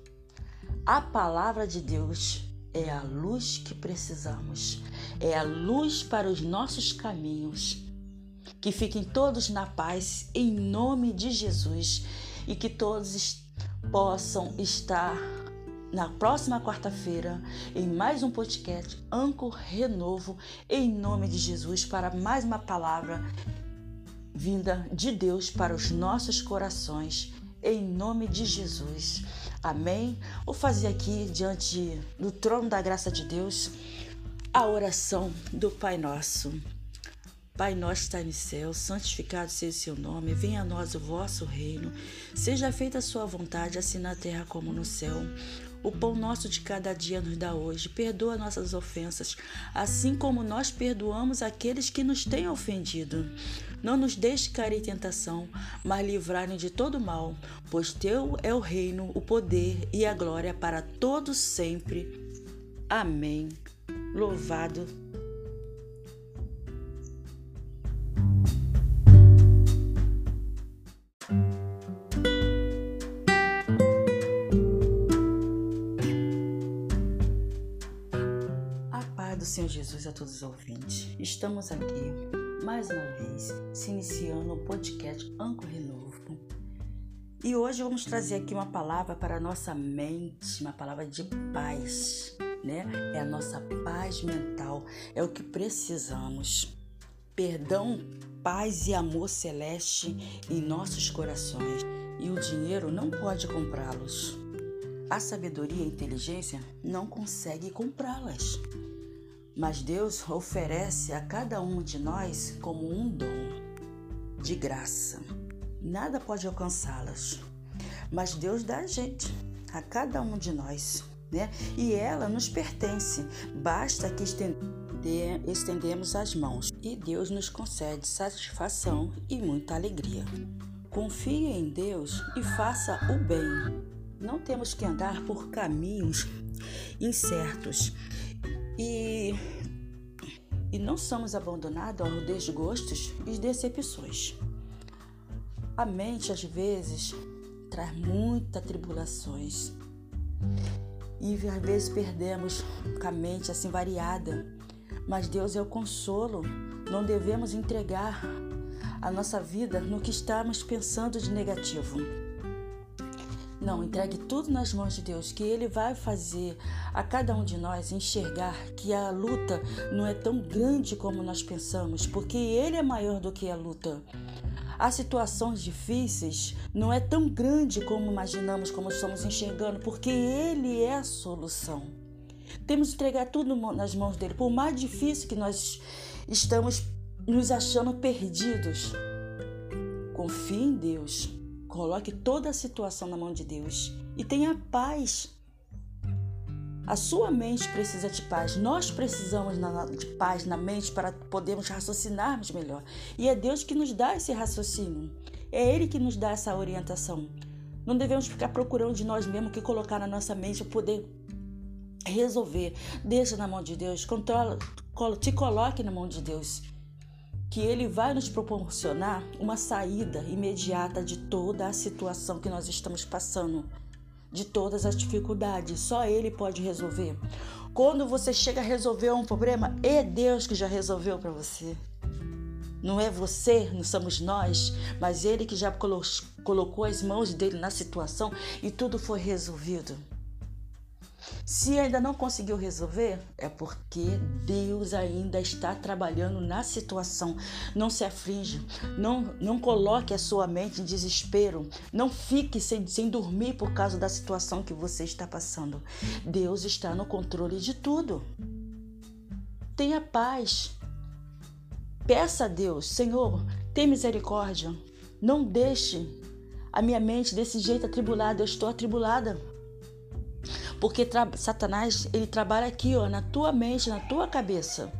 A palavra de Deus é a luz que precisamos, é a luz para os nossos caminhos. Que fiquem todos na paz, em nome de Jesus, e que todos possam estar na próxima quarta-feira em mais um podcast Anco Renovo, em nome de Jesus, para mais uma palavra vinda de Deus para os nossos corações, em nome de Jesus. Amém? Vou fazer aqui, diante do trono da graça de Deus, a oração do Pai Nosso. Pai nosso está no céu, santificado seja o seu nome, venha a nós o vosso reino, seja feita a sua vontade, assim na terra como no céu. O pão nosso de cada dia nos dá hoje. Perdoa nossas ofensas, assim como nós perdoamos aqueles que nos têm ofendido. Não nos deixe cair em tentação, mas livrai-nos de todo mal, pois teu é o reino, o poder e a glória para todos sempre. Amém. Louvado Senhor Jesus a todos os ouvintes. Estamos aqui mais uma vez se iniciando o podcast Anco Renovo. E hoje vamos trazer aqui uma palavra para a nossa mente, uma palavra de paz, né? É a nossa paz mental, é o que precisamos. Perdão, paz e amor celeste em nossos corações. E o dinheiro não pode comprá-los. A sabedoria e a inteligência não conseguem comprá-las. Mas Deus oferece a cada um de nós como um dom de graça. Nada pode alcançá-las, mas Deus dá a gente, a cada um de nós, né? E ela nos pertence. Basta que estendemos as mãos e Deus nos concede satisfação e muita alegria. Confie em Deus e faça o bem. Não temos que andar por caminhos incertos e, e não somos abandonados aos desgostos e decepções. A mente, às vezes, traz muitas tribulações e às vezes perdemos com a mente assim variada. Mas Deus é o consolo. Não devemos entregar a nossa vida no que estamos pensando de negativo. Não, entregue tudo nas mãos de Deus, que Ele vai fazer a cada um de nós enxergar que a luta não é tão grande como nós pensamos, porque Ele é maior do que a luta. As situações difíceis não é tão grande como imaginamos, como estamos enxergando, porque Ele é a solução. Temos que entregar tudo nas mãos dele, por mais difícil que nós estamos nos achando perdidos. Confie em Deus Coloque toda a situação na mão de Deus e tenha paz. A sua mente precisa de paz. Nós precisamos de paz na mente para podermos raciocinarmos melhor. E é Deus que nos dá esse raciocínio. É Ele que nos dá essa orientação. Não devemos ficar procurando de nós mesmos que colocar na nossa mente para poder resolver. Deixa na mão de Deus. Controla, te coloque na mão de Deus que ele vai nos proporcionar uma saída imediata de toda a situação que nós estamos passando, de todas as dificuldades. Só ele pode resolver. Quando você chega a resolver um problema, é Deus que já resolveu para você. Não é você, não somos nós, mas ele que já colocou as mãos dele na situação e tudo foi resolvido. Se ainda não conseguiu resolver, é porque Deus ainda está trabalhando na situação. Não se aflige, não, não coloque a sua mente em desespero, não fique sem, sem dormir por causa da situação que você está passando. Deus está no controle de tudo. Tenha paz. Peça a Deus, Senhor, tem misericórdia. Não deixe a minha mente desse jeito atribulada. Eu estou atribulada. Porque Satanás, ele trabalha aqui, ó, na tua mente, na tua cabeça.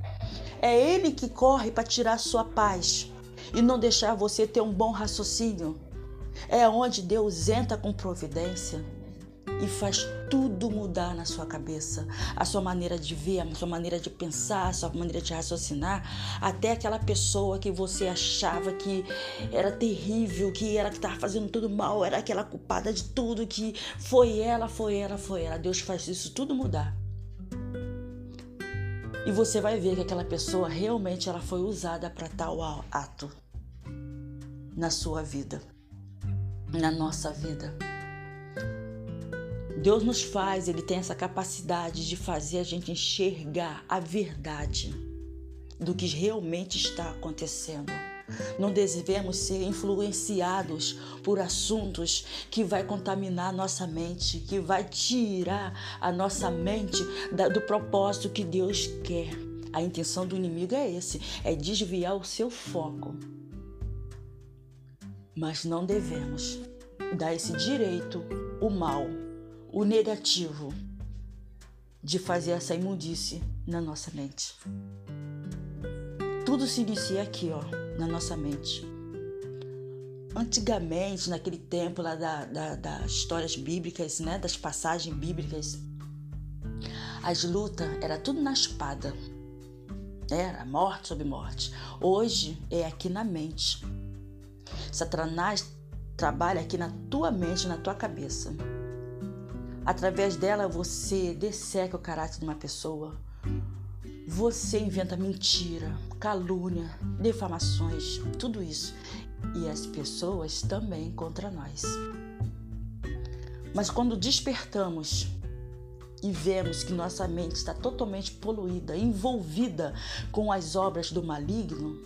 É ele que corre para tirar a sua paz e não deixar você ter um bom raciocínio. É onde Deus entra com providência e faz tudo mudar na sua cabeça, a sua maneira de ver, a sua maneira de pensar, a sua maneira de raciocinar, até aquela pessoa que você achava que era terrível, que era que estava fazendo tudo mal, era aquela culpada de tudo, que foi ela, foi ela, foi ela. Deus faz isso tudo mudar. E você vai ver que aquela pessoa realmente ela foi usada para tal ato na sua vida, na nossa vida. Deus nos faz, Ele tem essa capacidade de fazer a gente enxergar a verdade do que realmente está acontecendo. Não devemos ser influenciados por assuntos que vai contaminar nossa mente, que vai tirar a nossa mente do propósito que Deus quer. A intenção do inimigo é esse, é desviar o seu foco. Mas não devemos dar esse direito, o mal, o negativo de fazer essa imundície na nossa mente. Tudo se inicia aqui, ó, na nossa mente. Antigamente, naquele tempo lá da, da, das histórias bíblicas, né, das passagens bíblicas, as lutas era tudo na espada. Era morte sobre morte. Hoje é aqui na mente. Satanás trabalha aqui na tua mente, na tua cabeça. Através dela você desseca o caráter de uma pessoa. Você inventa mentira, calúnia, defamações, tudo isso. E as pessoas também contra nós. Mas quando despertamos e vemos que nossa mente está totalmente poluída, envolvida com as obras do maligno,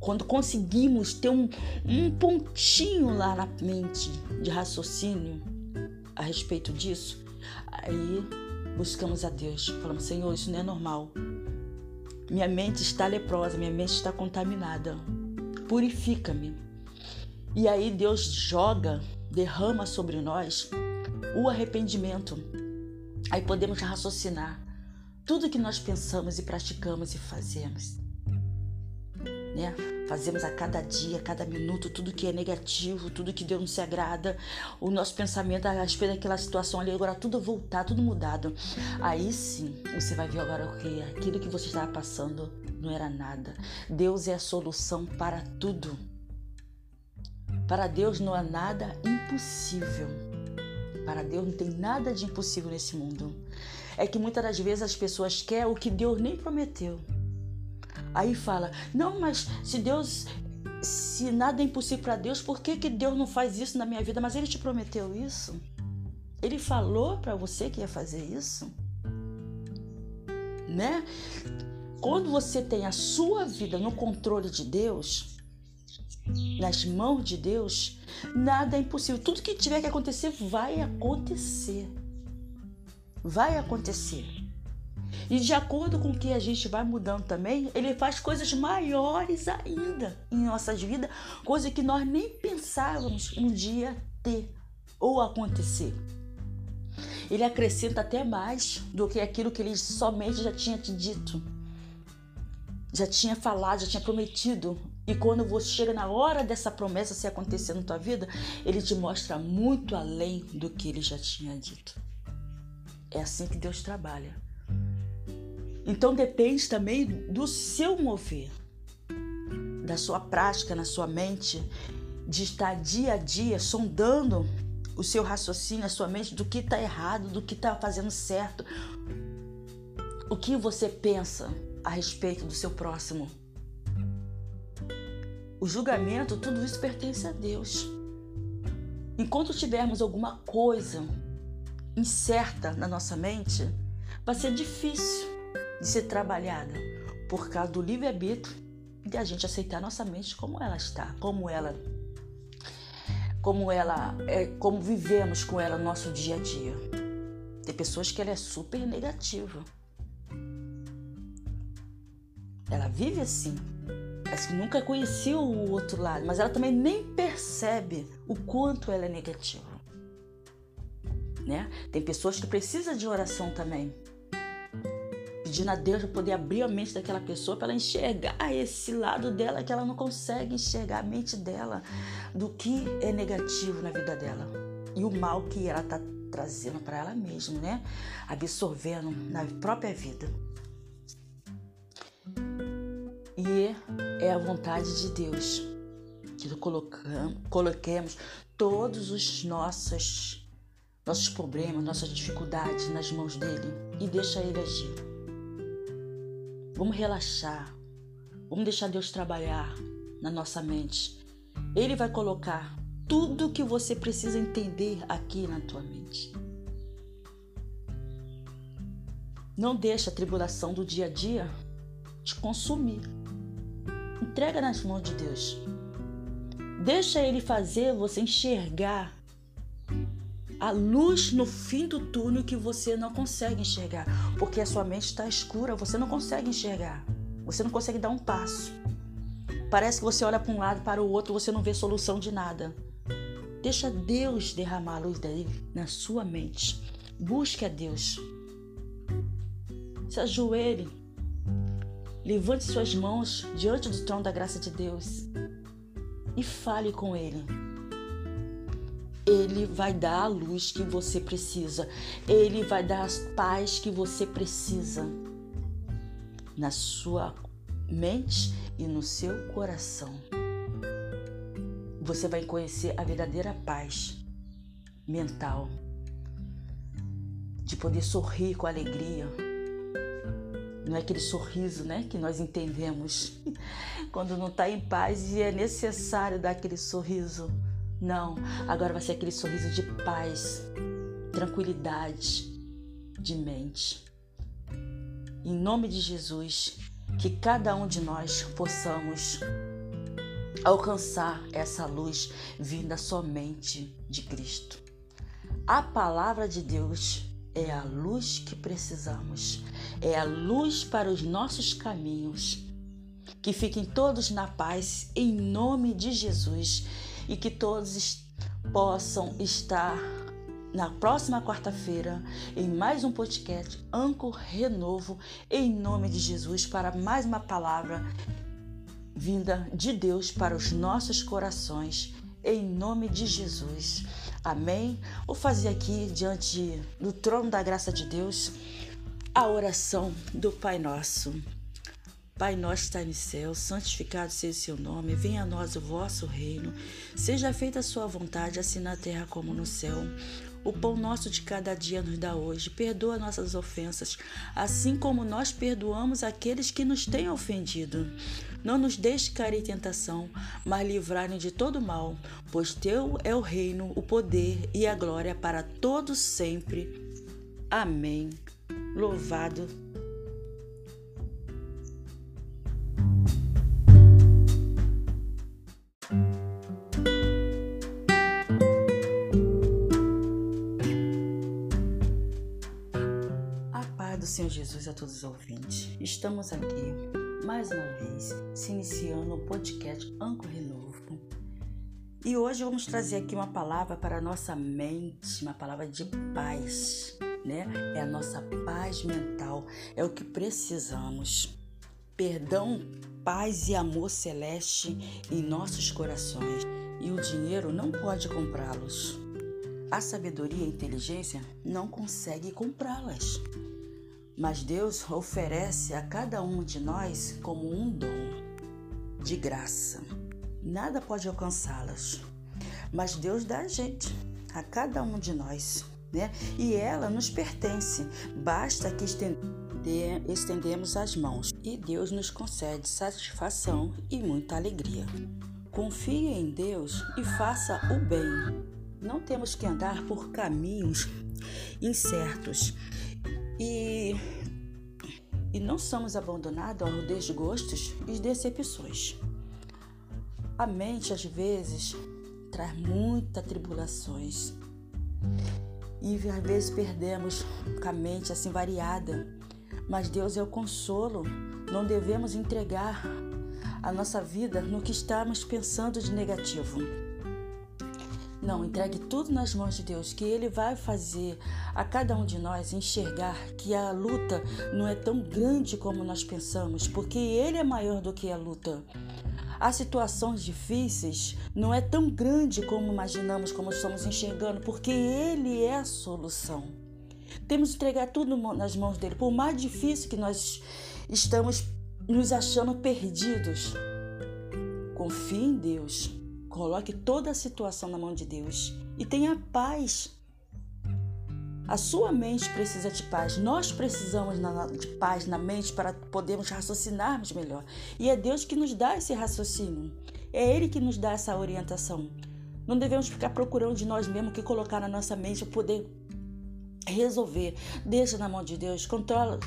quando conseguimos ter um, um pontinho lá na mente de raciocínio, a respeito disso, aí buscamos a Deus. Falamos, Senhor, isso não é normal. Minha mente está leprosa, minha mente está contaminada. Purifica-me. E aí Deus joga, derrama sobre nós o arrependimento. Aí podemos raciocinar tudo que nós pensamos e praticamos e fazemos né? Fazemos a cada dia, a cada minuto, tudo que é negativo, tudo que Deus não se agrada, o nosso pensamento a respeito daquela situação ali, agora tudo voltar, tudo mudado. Aí sim, você vai ver agora o que aquilo que você estava passando não era nada. Deus é a solução para tudo. Para Deus não há nada impossível. Para Deus não tem nada de impossível nesse mundo. É que muitas das vezes as pessoas querem o que Deus nem prometeu. Aí fala: não, mas se Deus, se nada é impossível para Deus, por que, que Deus não faz isso na minha vida? Mas Ele te prometeu isso? Ele falou para você que ia fazer isso? Né? Quando você tem a sua vida no controle de Deus, nas mãos de Deus, nada é impossível. Tudo que tiver que acontecer vai acontecer. Vai acontecer. E de acordo com o que a gente vai mudando também, ele faz coisas maiores ainda em nossas vidas, coisa que nós nem pensávamos um dia ter ou acontecer. Ele acrescenta até mais do que aquilo que ele somente já tinha te dito, já tinha falado, já tinha prometido. E quando você chega na hora dessa promessa se acontecer na tua vida, ele te mostra muito além do que ele já tinha dito. É assim que Deus trabalha. Então depende também do seu mover, da sua prática na sua mente, de estar dia a dia sondando o seu raciocínio, a sua mente, do que está errado, do que está fazendo certo. O que você pensa a respeito do seu próximo? O julgamento, tudo isso pertence a Deus. Enquanto tivermos alguma coisa incerta na nossa mente, vai ser difícil de ser trabalhada por causa do livre-arbítrio de a gente aceitar nossa mente como ela está, como ela como ela é, como vivemos com ela no nosso dia a dia. Tem pessoas que ela é super negativa. Ela vive assim. Parece que nunca conheceu o outro lado, mas ela também nem percebe o quanto ela é negativa. Né? Tem pessoas que precisam de oração também pedindo a Deus para poder abrir a mente daquela pessoa para ela enxergar esse lado dela que ela não consegue enxergar a mente dela do que é negativo na vida dela e o mal que ela está trazendo para ela mesma, né? Absorvendo na própria vida. E é a vontade de Deus que colocamos, coloquemos todos os nossos, nossos problemas, nossas dificuldades nas mãos dele e deixa ele agir. Vamos relaxar. Vamos deixar Deus trabalhar na nossa mente. Ele vai colocar tudo que você precisa entender aqui na tua mente. Não deixa a tribulação do dia a dia te consumir. Entrega nas mãos de Deus. Deixa Ele fazer você enxergar a luz no fim do túnel que você não consegue enxergar, porque a sua mente está escura, você não consegue enxergar, você não consegue dar um passo. Parece que você olha para um lado para o outro, você não vê solução de nada. Deixa Deus derramar a luz dele na sua mente. Busque a Deus. Se ajoelhe. Levante suas mãos diante do trono da graça de Deus e fale com Ele. Ele vai dar a luz que você precisa. Ele vai dar a paz que você precisa na sua mente e no seu coração. Você vai conhecer a verdadeira paz mental, de poder sorrir com alegria, não é aquele sorriso, né, que nós entendemos quando não está em paz e é necessário dar aquele sorriso. Não, agora vai ser aquele sorriso de paz, tranquilidade de mente. Em nome de Jesus, que cada um de nós possamos alcançar essa luz vinda somente de Cristo. A palavra de Deus é a luz que precisamos, é a luz para os nossos caminhos. Que fiquem todos na paz, em nome de Jesus, e que todos possam estar na próxima quarta-feira em mais um podcast Anco Renovo, em nome de Jesus, para mais uma palavra vinda de Deus para os nossos corações, em nome de Jesus. Amém? Vou fazer aqui, diante do trono da graça de Deus, a oração do Pai Nosso. Pai nosso está no céu, santificado seja o seu nome, venha a nós o vosso reino, seja feita a sua vontade, assim na terra como no céu. O pão nosso de cada dia nos dá hoje. Perdoa nossas ofensas, assim como nós perdoamos aqueles que nos têm ofendido. Não nos deixe cair em tentação, mas livrai-nos de todo mal, pois teu é o reino, o poder e a glória para todos sempre. Amém. Louvado do Senhor Jesus a todos os ouvintes. Estamos aqui mais uma vez se iniciando o podcast Anco Renovo. E hoje vamos trazer aqui uma palavra para a nossa mente, uma palavra de paz, né? É a nossa paz mental, é o que precisamos. Perdão, paz e amor celeste em nossos corações. E o dinheiro não pode comprá-los. A sabedoria e a inteligência não conseguem comprá-las. Mas Deus oferece a cada um de nós como um dom de graça. Nada pode alcançá-las, mas Deus dá a gente, a cada um de nós, né? E ela nos pertence. Basta que estendemos as mãos e Deus nos concede satisfação e muita alegria. Confie em Deus e faça o bem. Não temos que andar por caminhos incertos e, e não somos abandonados aos desgostos e decepções. A mente, às vezes, traz muitas tribulações. E às vezes perdemos com a mente assim variada. Mas Deus é o consolo. Não devemos entregar a nossa vida no que estamos pensando de negativo. Não, entregue tudo nas mãos de Deus, que Ele vai fazer a cada um de nós enxergar que a luta não é tão grande como nós pensamos, porque Ele é maior do que a luta. As situações difíceis não é tão grande como imaginamos, como estamos enxergando, porque Ele é a solução. Temos entregar tudo nas mãos dele, por mais difícil que nós estamos nos achando perdidos. Confie em Deus Coloque toda a situação na mão de Deus e tenha paz. A sua mente precisa de paz. Nós precisamos de paz na mente para podermos raciocinarmos melhor. E é Deus que nos dá esse raciocínio. É Ele que nos dá essa orientação. Não devemos ficar procurando de nós mesmos que colocar na nossa mente para poder resolver. Deixa na mão de Deus. Controla,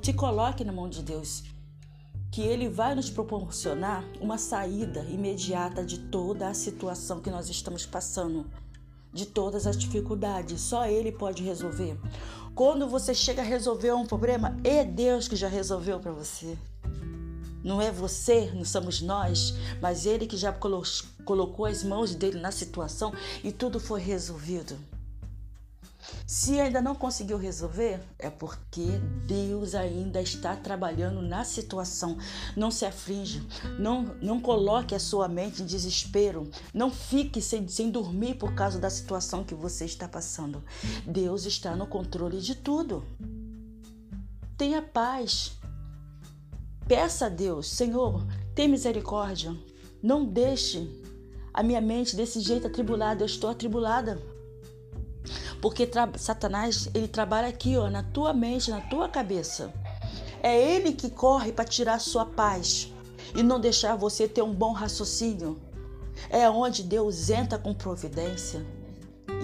te coloque na mão de Deus que ele vai nos proporcionar uma saída imediata de toda a situação que nós estamos passando, de todas as dificuldades. Só ele pode resolver. Quando você chega a resolver um problema, é Deus que já resolveu para você. Não é você, não somos nós, mas ele que já colocou as mãos dele na situação e tudo foi resolvido. Se ainda não conseguiu resolver, é porque Deus ainda está trabalhando na situação. Não se aflige, não, não coloque a sua mente em desespero, não fique sem, sem dormir por causa da situação que você está passando. Deus está no controle de tudo. Tenha paz. Peça a Deus, Senhor, tem misericórdia. Não deixe a minha mente desse jeito atribulada. Eu estou atribulada. Porque Satanás, ele trabalha aqui, ó, na tua mente, na tua cabeça. É ele que corre para tirar a sua paz e não deixar você ter um bom raciocínio. É onde Deus entra com providência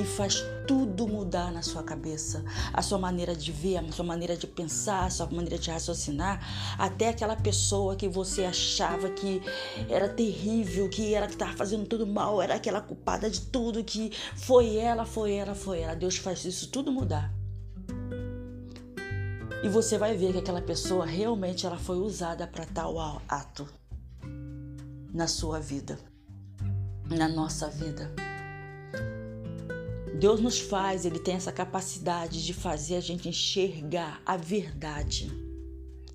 e faz tudo mudar na sua cabeça. A sua maneira de ver, a sua maneira de pensar, a sua maneira de raciocinar. Até aquela pessoa que você achava que era terrível, que era que estava fazendo tudo mal, era aquela culpada de tudo, que foi ela, foi ela, foi ela. Deus faz isso tudo mudar. E você vai ver que aquela pessoa realmente ela foi usada para tal ato na sua vida, na nossa vida. Deus nos faz, Ele tem essa capacidade de fazer a gente enxergar a verdade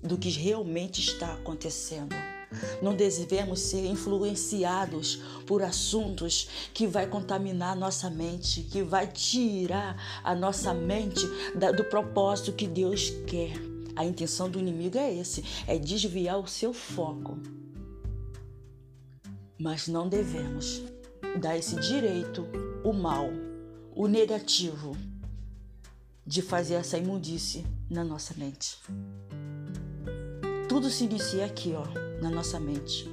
do que realmente está acontecendo. Não devemos ser influenciados por assuntos que vai contaminar nossa mente, que vai tirar a nossa mente do propósito que Deus quer. A intenção do inimigo é esse, é desviar o seu foco. Mas não devemos dar esse direito, o mal, o negativo de fazer essa imundície na nossa mente. Tudo se inicia aqui, ó, na nossa mente.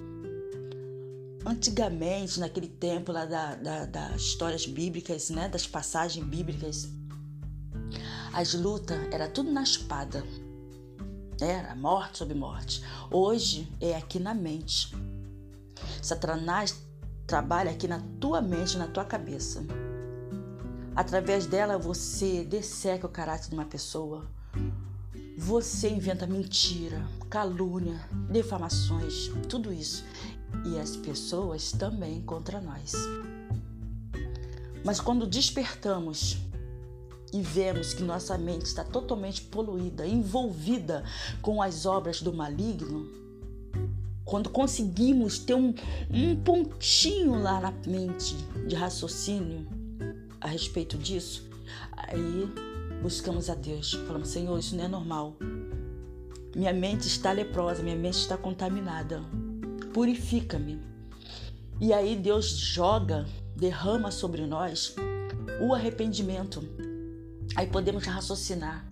Antigamente, naquele tempo lá da, da, das histórias bíblicas, né, das passagens bíblicas, as lutas era tudo na espada. Era morte sobre morte. Hoje é aqui na mente. Satanás trabalha aqui na tua mente, na tua cabeça. Através dela você desseca o caráter de uma pessoa. Você inventa mentira, calúnia, defamações, tudo isso. E as pessoas também contra nós. Mas quando despertamos e vemos que nossa mente está totalmente poluída, envolvida com as obras do maligno, quando conseguimos ter um, um pontinho lá na mente de raciocínio, a respeito disso, aí buscamos a Deus. Falamos, Senhor, isso não é normal. Minha mente está leprosa, minha mente está contaminada. Purifica-me. E aí Deus joga, derrama sobre nós o arrependimento. Aí podemos raciocinar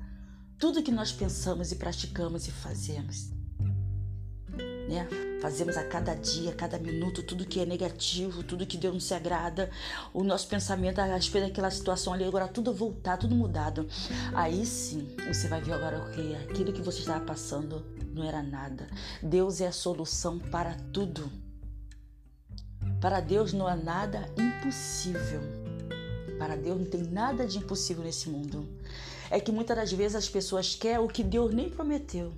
tudo que nós pensamos e praticamos e fazemos. Né? Fazemos a cada dia, a cada minuto, tudo que é negativo, tudo que Deus não se agrada, o nosso pensamento a respeito daquela situação ali, agora tudo voltar, tudo mudado. Aí sim, você vai ver agora o que aquilo que você estava passando não era nada. Deus é a solução para tudo. Para Deus não há nada impossível. Para Deus não tem nada de impossível nesse mundo. É que muitas das vezes as pessoas querem o que Deus nem prometeu.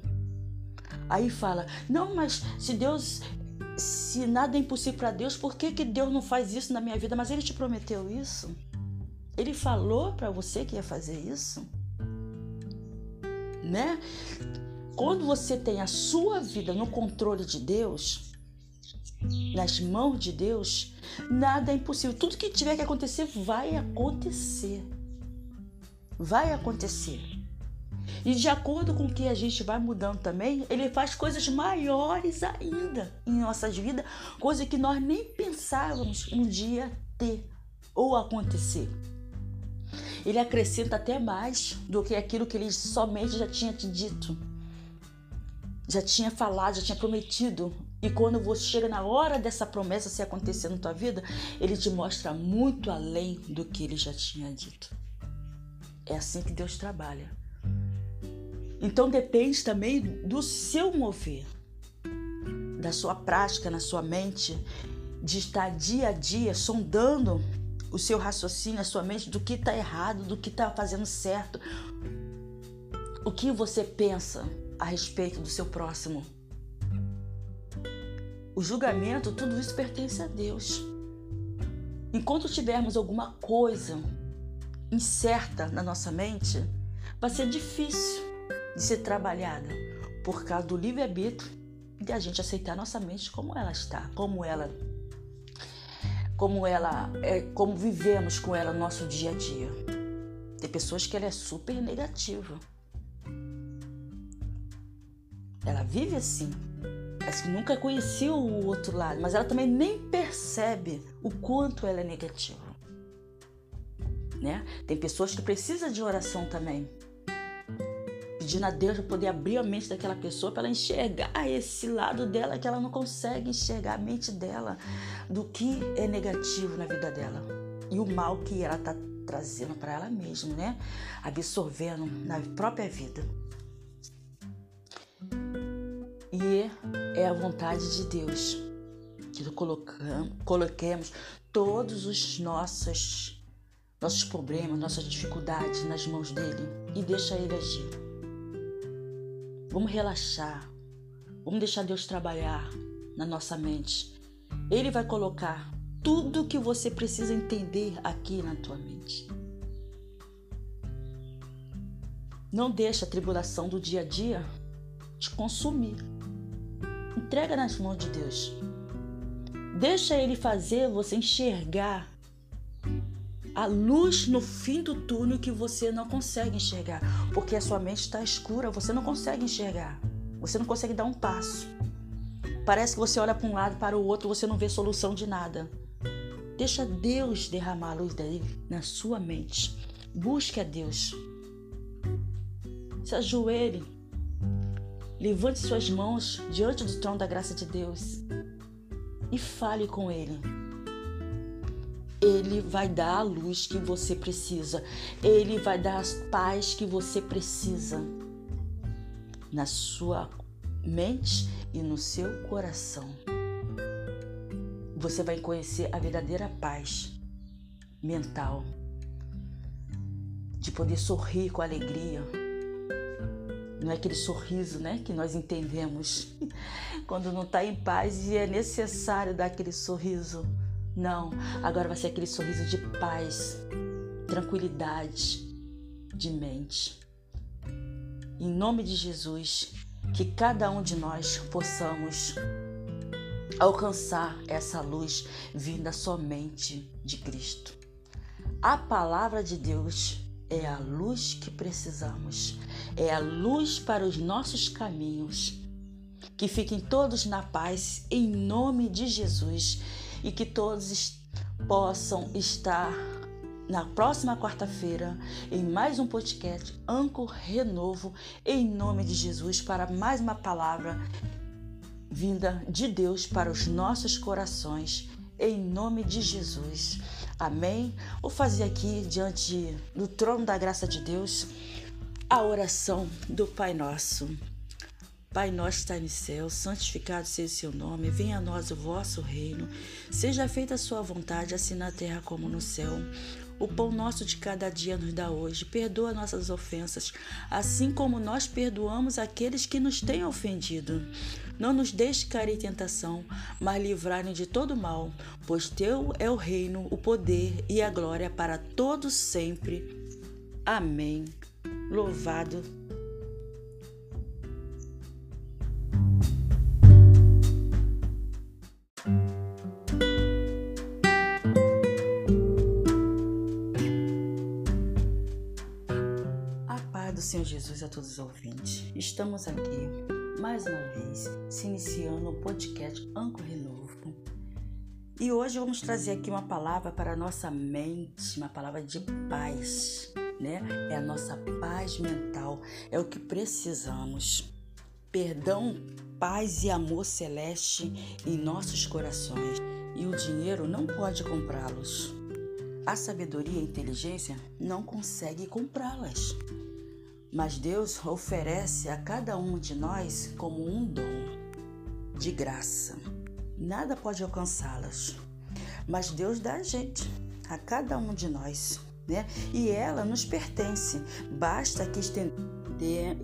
Aí fala: não, mas se Deus se nada é impossível para Deus, por que, que Deus não faz isso na minha vida? Mas Ele te prometeu isso? Ele falou para você que ia fazer isso? Né? Quando você tem a sua vida no controle de Deus, nas mãos de Deus, nada é impossível. Tudo que tiver que acontecer vai acontecer. Vai acontecer. E de acordo com o que a gente vai mudando também, ele faz coisas maiores ainda em nossas vidas, coisa que nós nem pensávamos um dia ter ou acontecer. Ele acrescenta até mais do que aquilo que ele somente já tinha te dito, já tinha falado, já tinha prometido. E quando você chega na hora dessa promessa se acontecer na tua vida, ele te mostra muito além do que ele já tinha dito. É assim que Deus trabalha. Então depende também do seu mover, da sua prática na sua mente, de estar dia a dia sondando o seu raciocínio, a sua mente do que está errado, do que está fazendo certo. O que você pensa a respeito do seu próximo? O julgamento, tudo isso pertence a Deus. Enquanto tivermos alguma coisa incerta na nossa mente, vai ser difícil de ser trabalhada por causa do livre-arbítrio de a gente aceitar nossa mente como ela está, como ela como ela é, como vivemos com ela no nosso dia a dia. Tem pessoas que ela é super negativa. Ela vive assim. Parece que nunca conheceu o outro lado, mas ela também nem percebe o quanto ela é negativa. Né? Tem pessoas que precisam de oração também pedindo a Deus para poder abrir a mente daquela pessoa para ela enxergar esse lado dela que ela não consegue enxergar a mente dela do que é negativo na vida dela e o mal que ela está trazendo para ela mesma, né? Absorvendo na própria vida. E é a vontade de Deus que coloquemos todos os nossos nossos problemas, nossas dificuldades nas mãos dele e deixa ele agir. Vamos relaxar. Vamos deixar Deus trabalhar na nossa mente. Ele vai colocar tudo que você precisa entender aqui na tua mente. Não deixa a tribulação do dia a dia te consumir. Entrega nas mãos de Deus. Deixa ele fazer você enxergar a luz no fim do túnel que você não consegue enxergar, porque a sua mente está escura, você não consegue enxergar, você não consegue dar um passo. Parece que você olha para um lado para o outro, você não vê solução de nada. Deixa Deus derramar a luz dele na sua mente. Busque a Deus. Se ajoelhe. Levante suas mãos diante do trono da graça de Deus e fale com Ele. Ele vai dar a luz que você precisa. Ele vai dar a paz que você precisa na sua mente e no seu coração. Você vai conhecer a verdadeira paz mental, de poder sorrir com alegria. Não é aquele sorriso, né, que nós entendemos quando não está em paz e é necessário dar aquele sorriso não, agora vai ser aquele sorriso de paz, tranquilidade de mente. Em nome de Jesus, que cada um de nós possamos alcançar essa luz vinda somente de Cristo. A palavra de Deus é a luz que precisamos, é a luz para os nossos caminhos. Que fiquem todos na paz, em nome de Jesus e que todos possam estar na próxima quarta-feira em mais um podcast Anco Renovo em nome de Jesus para mais uma palavra vinda de Deus para os nossos corações em nome de Jesus. Amém. Vou fazer aqui diante do trono da graça de Deus a oração do Pai Nosso. Pai nosso está no céu, santificado seja o seu nome, venha a nós o vosso reino, seja feita a sua vontade, assim na terra como no céu. O pão nosso de cada dia nos dá hoje. Perdoa nossas ofensas, assim como nós perdoamos aqueles que nos têm ofendido. Não nos deixe cair em tentação, mas livrai-nos de todo mal, pois teu é o reino, o poder e a glória para todos sempre. Amém. Louvado do Senhor Jesus a todos os ouvintes. Estamos aqui mais uma vez, se iniciando o podcast Anco Renovo. E hoje vamos trazer aqui uma palavra para a nossa mente, uma palavra de paz, né? É a nossa paz mental, é o que precisamos. Perdão, paz e amor celeste em nossos corações. E o dinheiro não pode comprá-los. A sabedoria e a inteligência não conseguem comprá-las. Mas Deus oferece a cada um de nós como um dom de graça. Nada pode alcançá-las, mas Deus dá a gente, a cada um de nós, né? E ela nos pertence. Basta que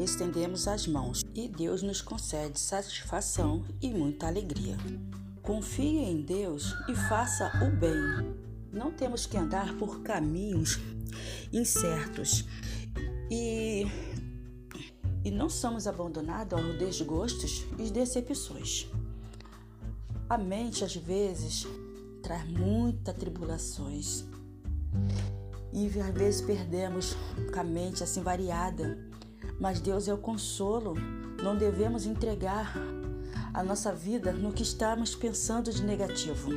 estendemos as mãos e Deus nos concede satisfação e muita alegria. Confie em Deus e faça o bem. Não temos que andar por caminhos incertos e, e não somos abandonados aos desgostos e decepções. A mente, às vezes, traz muitas tribulações. E às vezes perdemos com a mente assim variada. Mas Deus é o consolo. Não devemos entregar a nossa vida no que estamos pensando de negativo.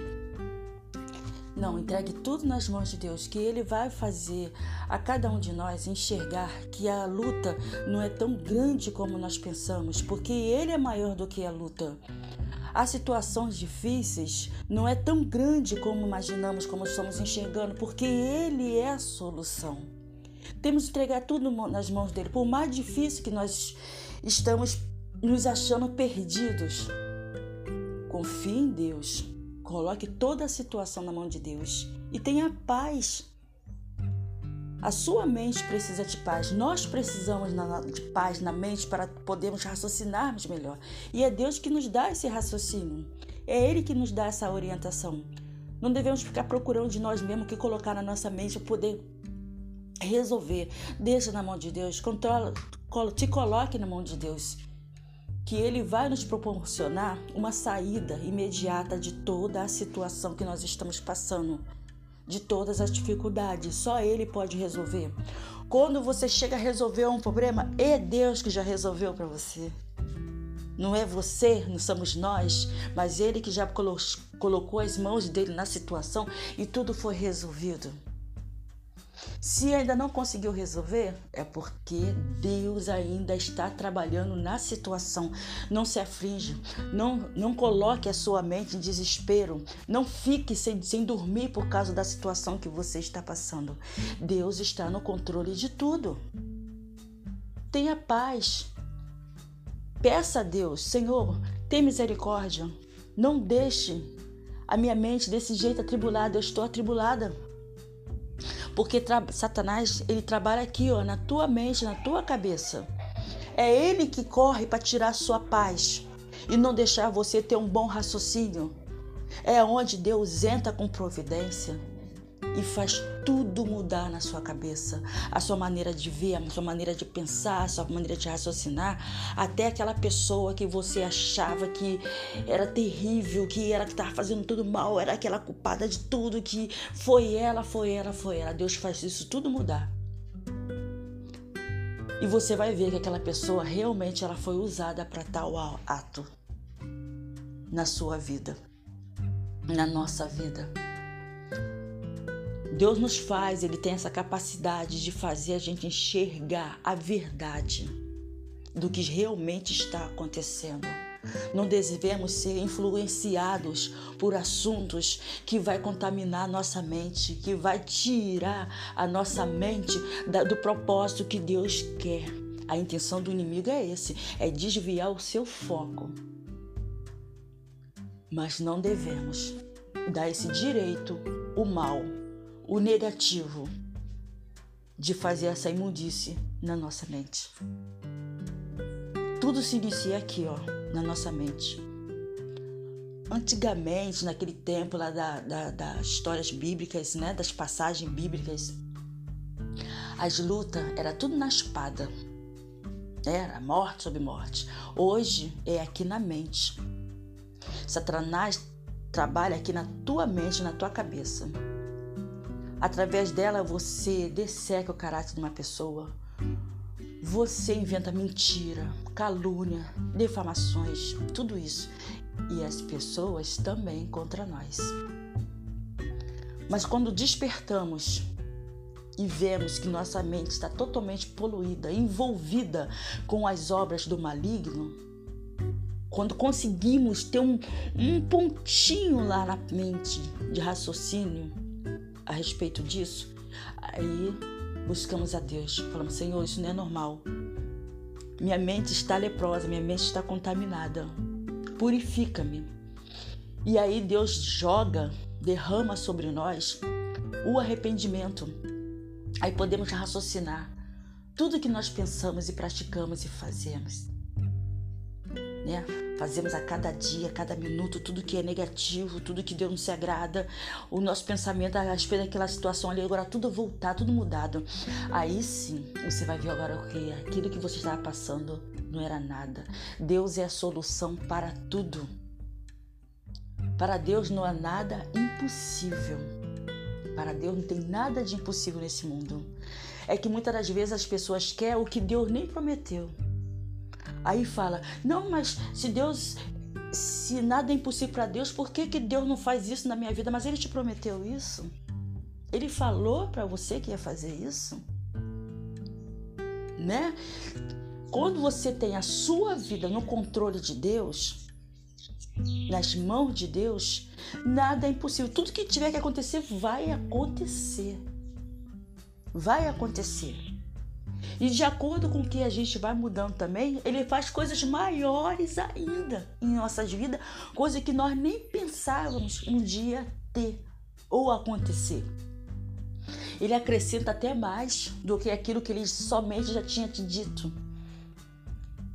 Não, entregue tudo nas mãos de Deus, que Ele vai fazer a cada um de nós enxergar que a luta não é tão grande como nós pensamos, porque Ele é maior do que a luta. As situações difíceis não é tão grande como imaginamos, como estamos enxergando, porque Ele é a solução. Temos que entregar tudo nas mãos dele, por mais difícil que nós estamos nos achando perdidos. Confie em Deus Coloque toda a situação na mão de Deus e tenha paz. A sua mente precisa de paz. Nós precisamos de paz na mente para podermos raciocinarmos melhor. E é Deus que nos dá esse raciocínio. É Ele que nos dá essa orientação. Não devemos ficar procurando de nós mesmos que colocar na nossa mente para poder resolver. Deixa na mão de Deus. Controla, te coloque na mão de Deus que ele vai nos proporcionar uma saída imediata de toda a situação que nós estamos passando, de todas as dificuldades. Só ele pode resolver. Quando você chega a resolver um problema, é Deus que já resolveu para você. Não é você, não somos nós, mas ele que já colocou as mãos dele na situação e tudo foi resolvido. Se ainda não conseguiu resolver, é porque Deus ainda está trabalhando na situação. Não se aflige, não, não coloque a sua mente em desespero, não fique sem, sem dormir por causa da situação que você está passando. Deus está no controle de tudo. Tenha paz. Peça a Deus, Senhor, tem misericórdia. Não deixe a minha mente desse jeito atribulada. Eu estou atribulada. Porque Satanás, ele trabalha aqui, ó, na tua mente, na tua cabeça. É ele que corre para tirar a sua paz e não deixar você ter um bom raciocínio. É onde Deus entra com providência e faz tudo mudar na sua cabeça, a sua maneira de ver, a sua maneira de pensar, a sua maneira de raciocinar, até aquela pessoa que você achava que era terrível, que era que estava fazendo tudo mal, era aquela culpada de tudo, que foi ela, foi ela, foi ela. Deus faz isso tudo mudar. E você vai ver que aquela pessoa realmente ela foi usada para tal ato na sua vida, na nossa vida. Deus nos faz, Ele tem essa capacidade de fazer a gente enxergar a verdade do que realmente está acontecendo. Não devemos ser influenciados por assuntos que vai contaminar nossa mente, que vai tirar a nossa mente do propósito que Deus quer. A intenção do inimigo é esse, é desviar o seu foco. Mas não devemos dar esse direito, o mal, o negativo de fazer essa imundície na nossa mente. Tudo se inicia aqui, ó, na nossa mente. Antigamente, naquele tempo lá da, da, das histórias bíblicas, né, das passagens bíblicas, as lutas era tudo na espada. Era morte sobre morte. Hoje é aqui na mente. Satanás trabalha aqui na tua mente, na tua cabeça. Através dela você desseca o caráter de uma pessoa. Você inventa mentira, calúnia, defamações, tudo isso. E as pessoas também contra nós. Mas quando despertamos e vemos que nossa mente está totalmente poluída, envolvida com as obras do maligno, quando conseguimos ter um, um pontinho lá na mente de raciocínio a respeito disso, aí buscamos a Deus, falamos: Senhor, isso não é normal. Minha mente está leprosa, minha mente está contaminada. Purifica-me. E aí Deus joga, derrama sobre nós o arrependimento Aí podemos raciocinar tudo que nós pensamos e praticamos e fazemos. Né? Fazemos a cada dia, a cada minuto, tudo que é negativo, tudo que Deus não se agrada, o nosso pensamento a respeito daquela situação ali, agora tudo voltar, tudo mudado. Aí sim, você vai ver agora o que aquilo que você estava passando não era nada. Deus é a solução para tudo. Para Deus não há nada impossível. Para Deus não tem nada de impossível nesse mundo. É que muitas das vezes as pessoas querem o que Deus nem prometeu. Aí fala: "Não, mas se Deus se nada é impossível para Deus, por que, que Deus não faz isso na minha vida? Mas Ele te prometeu isso? Ele falou para você que ia fazer isso? Né? Quando você tem a sua vida no controle de Deus, nas mãos de Deus, nada é impossível. Tudo que tiver que acontecer vai acontecer. Vai acontecer. E de acordo com o que a gente vai mudando também, ele faz coisas maiores ainda em nossas vidas, coisas que nós nem pensávamos um dia ter ou acontecer. Ele acrescenta até mais do que aquilo que ele somente já tinha te dito,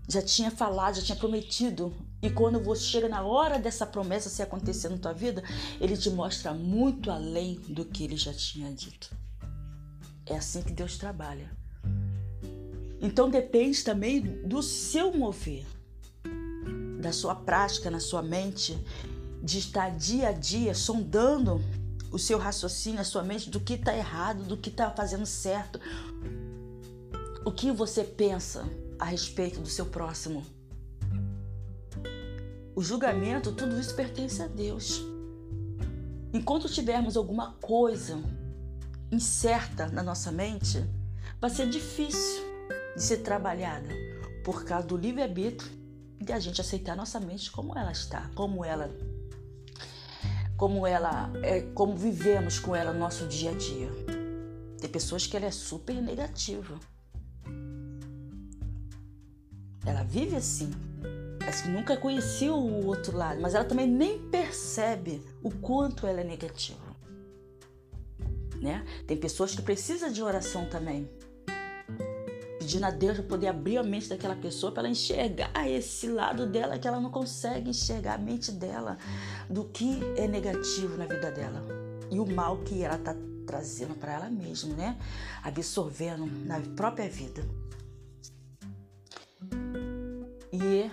já tinha falado, já tinha prometido e quando você chega na hora dessa promessa se acontecer na tua vida, ele te mostra muito além do que ele já tinha dito. É assim que Deus trabalha. Então depende também do seu mover, da sua prática na sua mente, de estar dia a dia sondando o seu raciocínio, a sua mente, do que está errado, do que está fazendo certo. O que você pensa a respeito do seu próximo? o julgamento, tudo isso pertence a Deus. Enquanto tivermos alguma coisa incerta na nossa mente, vai ser difícil de ser trabalhada por causa do livre-arbítrio de a gente aceitar nossa mente como ela está, como ela como ela é, como vivemos com ela no nosso dia a dia. Tem pessoas que ela é super negativa. Ela vive assim, Parece que nunca conheceu o outro lado, mas ela também nem percebe o quanto ela é negativa. Né? Tem pessoas que precisam de oração também. Pedindo a Deus para poder abrir a mente daquela pessoa para ela enxergar esse lado dela que ela não consegue enxergar a mente dela do que é negativo na vida dela e o mal que ela está trazendo para ela mesma, né? Absorvendo na própria vida. E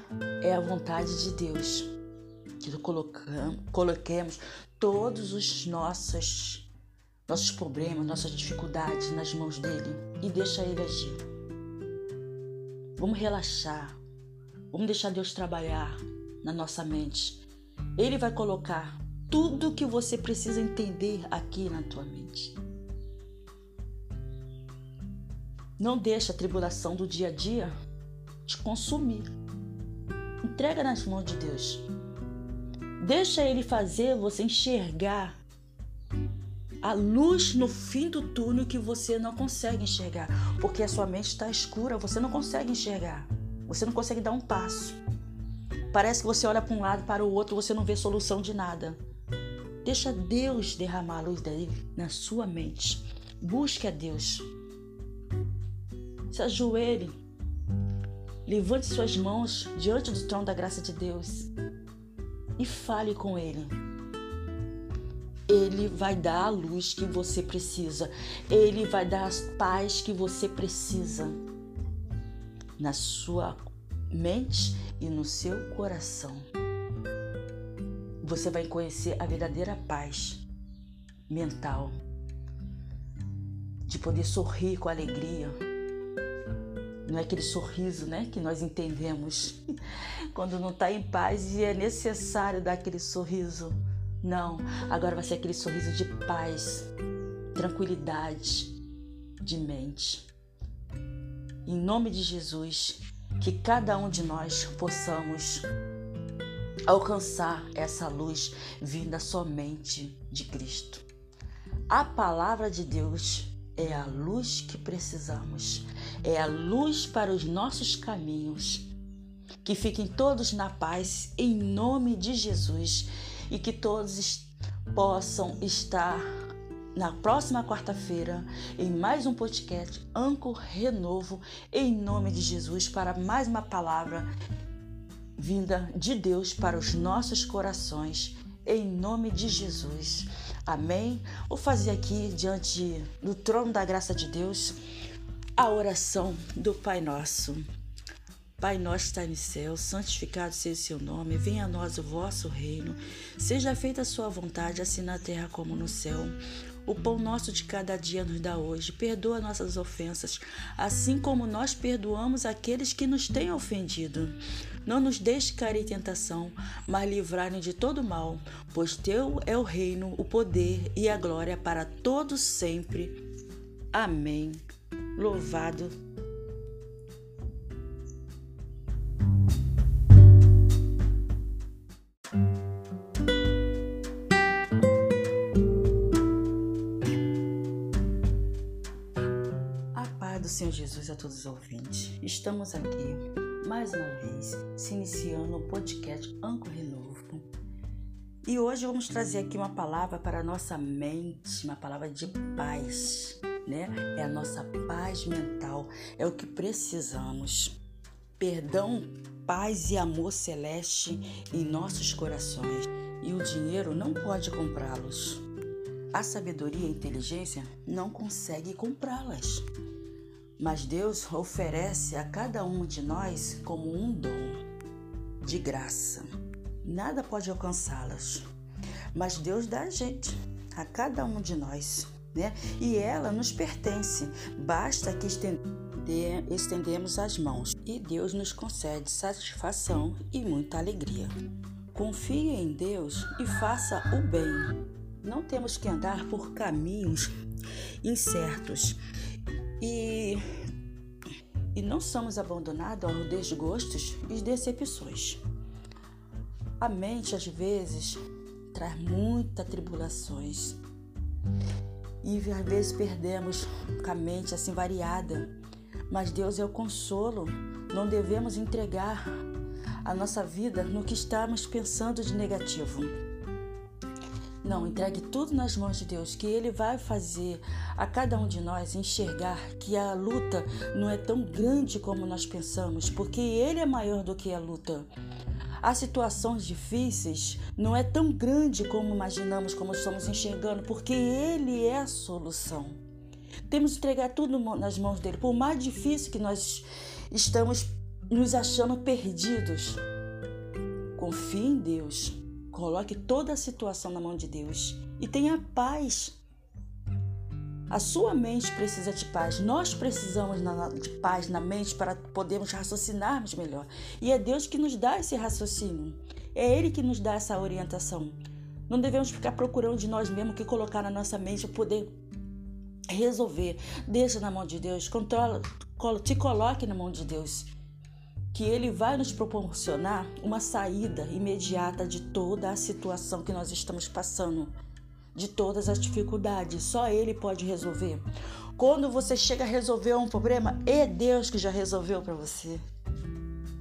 é a vontade de Deus que coloquemos todos os nossos, nossos problemas, nossas dificuldades nas mãos dele e deixa ele agir. Vamos relaxar. Vamos deixar Deus trabalhar na nossa mente. Ele vai colocar tudo que você precisa entender aqui na tua mente. Não deixa a tribulação do dia a dia te consumir. Entrega nas mãos de Deus. Deixa Ele fazer você enxergar a luz no fim do túnel que você não consegue enxergar, porque a sua mente está escura, você não consegue enxergar, você não consegue dar um passo. Parece que você olha para um lado para o outro, você não vê solução de nada. Deixa Deus derramar a luz dele na sua mente. Busque a Deus. Se ajoelhe. Levante suas mãos diante do trono da graça de Deus e fale com Ele. Ele vai dar a luz que você precisa. Ele vai dar as paz que você precisa na sua mente e no seu coração. Você vai conhecer a verdadeira paz mental, de poder sorrir com alegria. Não é aquele sorriso, né, que nós entendemos quando não está em paz e é necessário dar aquele sorriso. Não, agora vai ser aquele sorriso de paz, tranquilidade de mente. Em nome de Jesus, que cada um de nós possamos alcançar essa luz vinda somente de Cristo. A palavra de Deus é a luz que precisamos, é a luz para os nossos caminhos. Que fiquem todos na paz em nome de Jesus e que todos possam estar na próxima quarta-feira em mais um podcast Anco Renovo em nome de Jesus para mais uma palavra vinda de Deus para os nossos corações em nome de Jesus. Amém. Vou fazer aqui diante do trono da graça de Deus a oração do Pai Nosso. Pai nosso está no céu, santificado seja o seu nome, venha a nós o vosso reino, seja feita a sua vontade, assim na terra como no céu. O pão nosso de cada dia nos dá hoje. Perdoa nossas ofensas, assim como nós perdoamos aqueles que nos têm ofendido. Não nos deixe cair em tentação, mas livrai-nos de todo mal, pois teu é o reino, o poder e a glória para todos sempre. Amém. Louvado Senhor Jesus a todos os ouvintes. Estamos aqui mais uma vez se iniciando o podcast Anco Renovo. E hoje vamos trazer aqui uma palavra para a nossa mente, uma palavra de paz, né? É a nossa paz mental, é o que precisamos. Perdão, paz e amor celeste em nossos corações. E o dinheiro não pode comprá-los. A sabedoria e a inteligência não conseguem comprá-las. Mas Deus oferece a cada um de nós como um dom de graça. Nada pode alcançá-las, mas Deus dá a gente, a cada um de nós, né? E ela nos pertence. Basta que estendemos as mãos e Deus nos concede satisfação e muita alegria. Confie em Deus e faça o bem. Não temos que andar por caminhos incertos e, e não somos abandonados aos desgostos e decepções. A mente, às vezes, traz muitas tribulações e às vezes perdemos com a mente assim variada. Mas Deus é o consolo. Não devemos entregar a nossa vida no que estamos pensando de negativo. Não, entregue tudo nas mãos de Deus, que Ele vai fazer a cada um de nós enxergar que a luta não é tão grande como nós pensamos, porque Ele é maior do que a luta. As situações difíceis não é tão grande como imaginamos, como estamos enxergando, porque Ele é a solução. Temos que entregar tudo nas mãos dele, por mais difícil que nós estamos nos achando perdidos. Confie em Deus Coloque toda a situação na mão de Deus e tenha paz. A sua mente precisa de paz. Nós precisamos de paz na mente para podermos raciocinarmos melhor. E é Deus que nos dá esse raciocínio. É Ele que nos dá essa orientação. Não devemos ficar procurando de nós mesmos que colocar na nossa mente para poder resolver. Deixa na mão de Deus. Controla, te coloque na mão de Deus que ele vai nos proporcionar uma saída imediata de toda a situação que nós estamos passando, de todas as dificuldades. Só ele pode resolver. Quando você chega a resolver um problema, é Deus que já resolveu para você.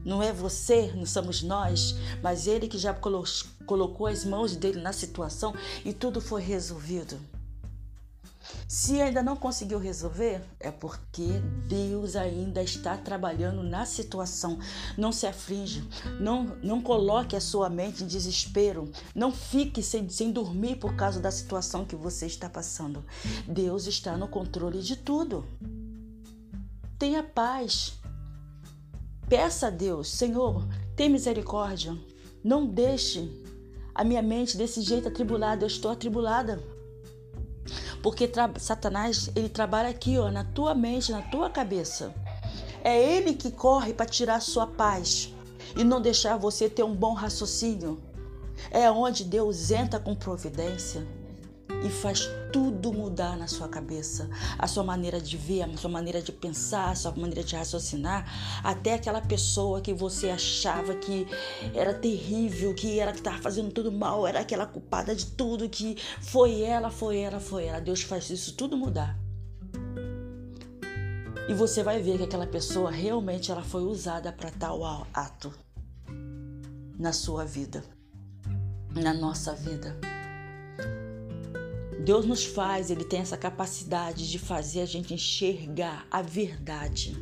Não é você, não somos nós, mas ele que já colocou as mãos dele na situação e tudo foi resolvido. Se ainda não conseguiu resolver, é porque Deus ainda está trabalhando na situação. Não se aflige, não, não coloque a sua mente em desespero, não fique sem, sem dormir por causa da situação que você está passando. Deus está no controle de tudo. Tenha paz. Peça a Deus, Senhor, tem misericórdia. Não deixe a minha mente desse jeito atribulada. Eu estou atribulada. Porque Satanás, ele trabalha aqui, ó, na tua mente, na tua cabeça. É ele que corre para tirar a sua paz e não deixar você ter um bom raciocínio. É onde Deus entra com providência e faz tudo mudar na sua cabeça. A sua maneira de ver, a sua maneira de pensar, a sua maneira de raciocinar. Até aquela pessoa que você achava que era terrível, que era que estava fazendo tudo mal, era aquela culpada de tudo, que foi ela, foi ela, foi ela. Deus faz isso tudo mudar. E você vai ver que aquela pessoa realmente ela foi usada para tal ato na sua vida, na nossa vida. Deus nos faz, Ele tem essa capacidade de fazer a gente enxergar a verdade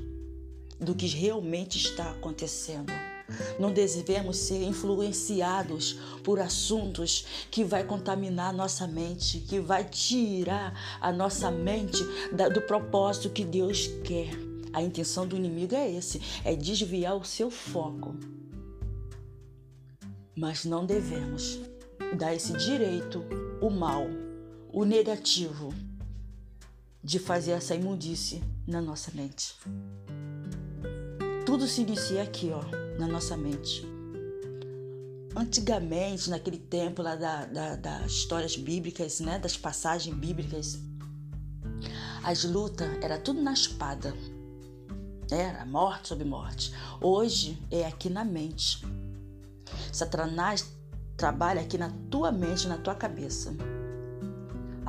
do que realmente está acontecendo. Não devemos ser influenciados por assuntos que vai contaminar nossa mente, que vai tirar a nossa mente do propósito que Deus quer. A intenção do inimigo é esse, é desviar o seu foco. Mas não devemos dar esse direito, o mal, o negativo de fazer essa imundície na nossa mente. Tudo se inicia aqui, ó, na nossa mente. Antigamente, naquele tempo lá da, da, das histórias bíblicas, né, das passagens bíblicas, as lutas era tudo na espada. Era morte sobre morte. Hoje é aqui na mente. Satanás trabalha aqui na tua mente, na tua cabeça.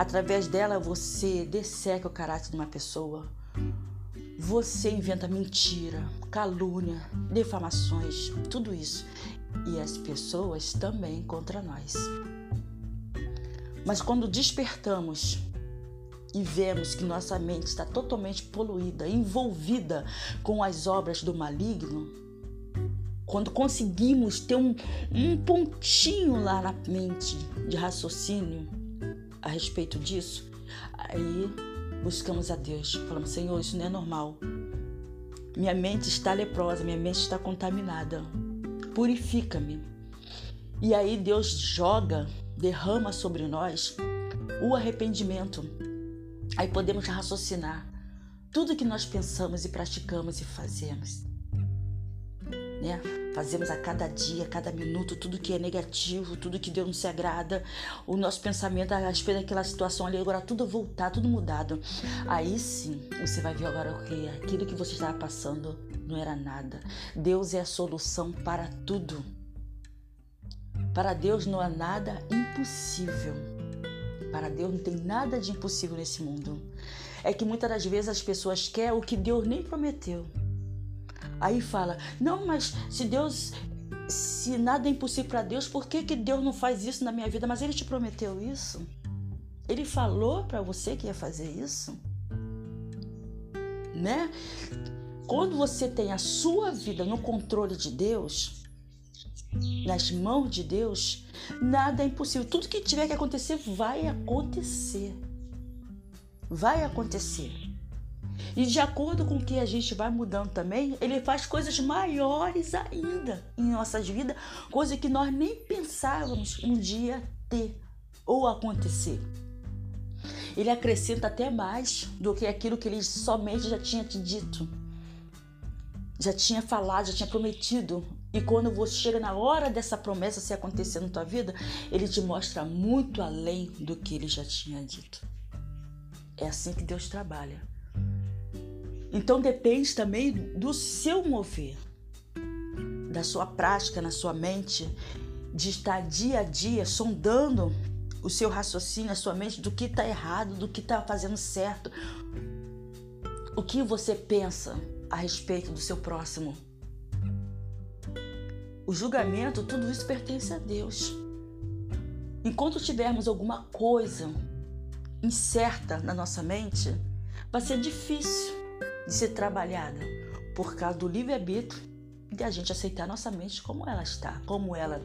Através dela você desseca o caráter de uma pessoa. Você inventa mentira, calúnia, defamações, tudo isso. E as pessoas também contra nós. Mas quando despertamos e vemos que nossa mente está totalmente poluída, envolvida com as obras do maligno, quando conseguimos ter um, um pontinho lá na mente de raciocínio, a respeito disso, aí buscamos a Deus. Falamos, Senhor, isso não é normal. Minha mente está leprosa, minha mente está contaminada. Purifica-me. E aí Deus joga, derrama sobre nós o arrependimento. Aí podemos raciocinar tudo que nós pensamos e praticamos e fazemos. Né? Fazemos a cada dia, a cada minuto, tudo que é negativo, tudo que Deus não se agrada, o nosso pensamento a respeito daquela situação ali, agora tudo voltar, tudo mudado. Aí sim, você vai ver agora que aquilo que você estava passando não era nada. Deus é a solução para tudo. Para Deus não há nada impossível. Para Deus não tem nada de impossível nesse mundo. É que muitas das vezes as pessoas querem o que Deus nem prometeu. Aí fala: não, mas se Deus, se nada é impossível para Deus, por que, que Deus não faz isso na minha vida? Mas Ele te prometeu isso? Ele falou para você que ia fazer isso? Né? Quando você tem a sua vida no controle de Deus, nas mãos de Deus, nada é impossível. Tudo que tiver que acontecer vai acontecer. Vai acontecer. E de acordo com o que a gente vai mudando também, ele faz coisas maiores ainda em nossas vidas, coisa que nós nem pensávamos um dia ter ou acontecer. Ele acrescenta até mais do que aquilo que ele somente já tinha te dito, já tinha falado, já tinha prometido. E quando você chega na hora dessa promessa se acontecer na tua vida, ele te mostra muito além do que ele já tinha dito. É assim que Deus trabalha. Então depende também do seu mover, da sua prática na sua mente, de estar dia a dia sondando o seu raciocínio, a sua mente do que está errado, do que está fazendo certo. O que você pensa a respeito do seu próximo? O julgamento, tudo isso pertence a Deus. Enquanto tivermos alguma coisa incerta na nossa mente, vai ser difícil de ser trabalhada por causa do livre-arbítrio de a gente aceitar nossa mente como ela está, como ela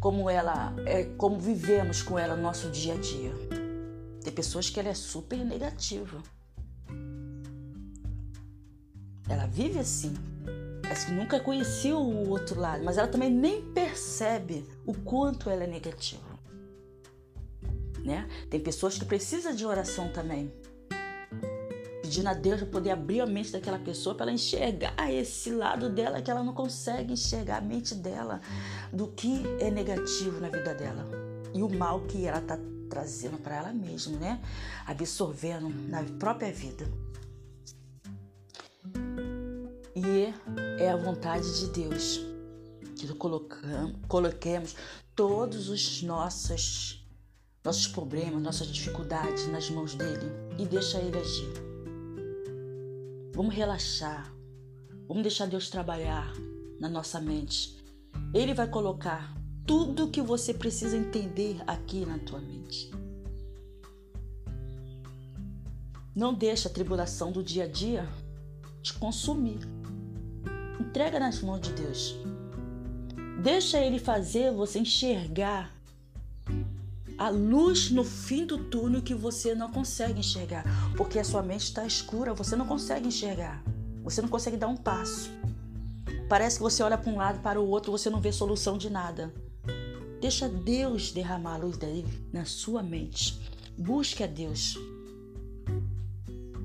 como ela é, como vivemos com ela no nosso dia a dia. Tem pessoas que ela é super negativa. Ela vive assim. Parece que nunca conheceu o outro lado, mas ela também nem percebe o quanto ela é negativa. Né? Tem pessoas que precisam de oração também pedindo a Deus para poder abrir a mente daquela pessoa para ela enxergar esse lado dela que ela não consegue enxergar a mente dela do que é negativo na vida dela e o mal que ela está trazendo para ela mesma, né? Absorvendo na própria vida. E é a vontade de Deus que coloquemos todos os nossos nossos problemas, nossas dificuldades nas mãos dele e deixa ele agir. Vamos relaxar. Vamos deixar Deus trabalhar na nossa mente. Ele vai colocar tudo que você precisa entender aqui na tua mente. Não deixa a tribulação do dia a dia te consumir. Entrega nas mãos de Deus. Deixa ele fazer você enxergar a luz no fim do túnel que você não consegue enxergar, porque a sua mente está escura, você não consegue enxergar, você não consegue dar um passo. Parece que você olha para um lado para o outro, você não vê solução de nada. Deixa Deus derramar a luz dele na sua mente. Busque a Deus.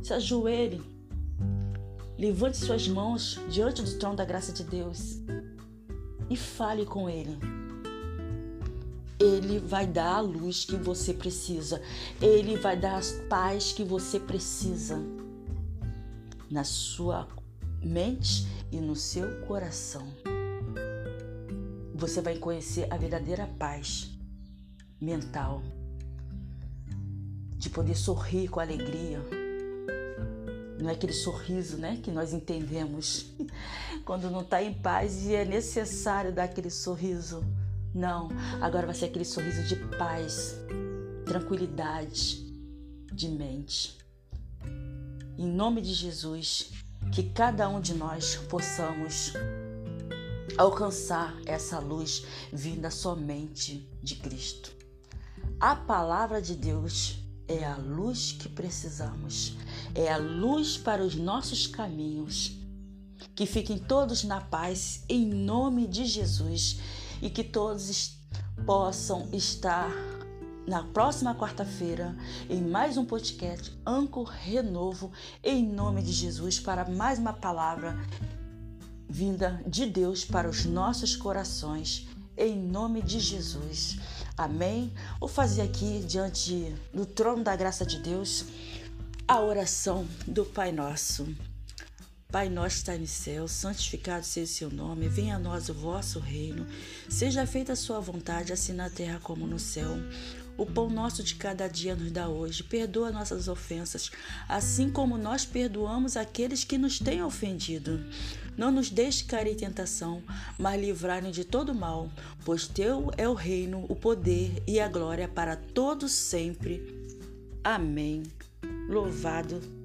Se ajoelhe. Levante suas mãos diante do trono da graça de Deus e fale com Ele. Ele vai dar a luz que você precisa. Ele vai dar a paz que você precisa na sua mente e no seu coração. Você vai conhecer a verdadeira paz mental, de poder sorrir com alegria. Não é aquele sorriso, né, que nós entendemos quando não está em paz e é necessário dar aquele sorriso não, agora vai ser aquele sorriso de paz, tranquilidade de mente. Em nome de Jesus, que cada um de nós possamos alcançar essa luz vinda somente de Cristo. A palavra de Deus é a luz que precisamos, é a luz para os nossos caminhos. Que fiquem todos na paz, em nome de Jesus e que todos possam estar na próxima quarta-feira em mais um podcast Anco Renovo em nome de Jesus para mais uma palavra vinda de Deus para os nossos corações em nome de Jesus. Amém. Vou fazer aqui diante do trono da graça de Deus a oração do Pai Nosso. Pai nosso está no céu, santificado seja o seu nome, venha a nós o vosso reino, seja feita a sua vontade, assim na terra como no céu. O pão nosso de cada dia nos dá hoje, perdoa nossas ofensas, assim como nós perdoamos aqueles que nos têm ofendido. Não nos deixe cair em tentação, mas livrai-nos de todo mal, pois teu é o reino, o poder e a glória para todos sempre. Amém. Louvado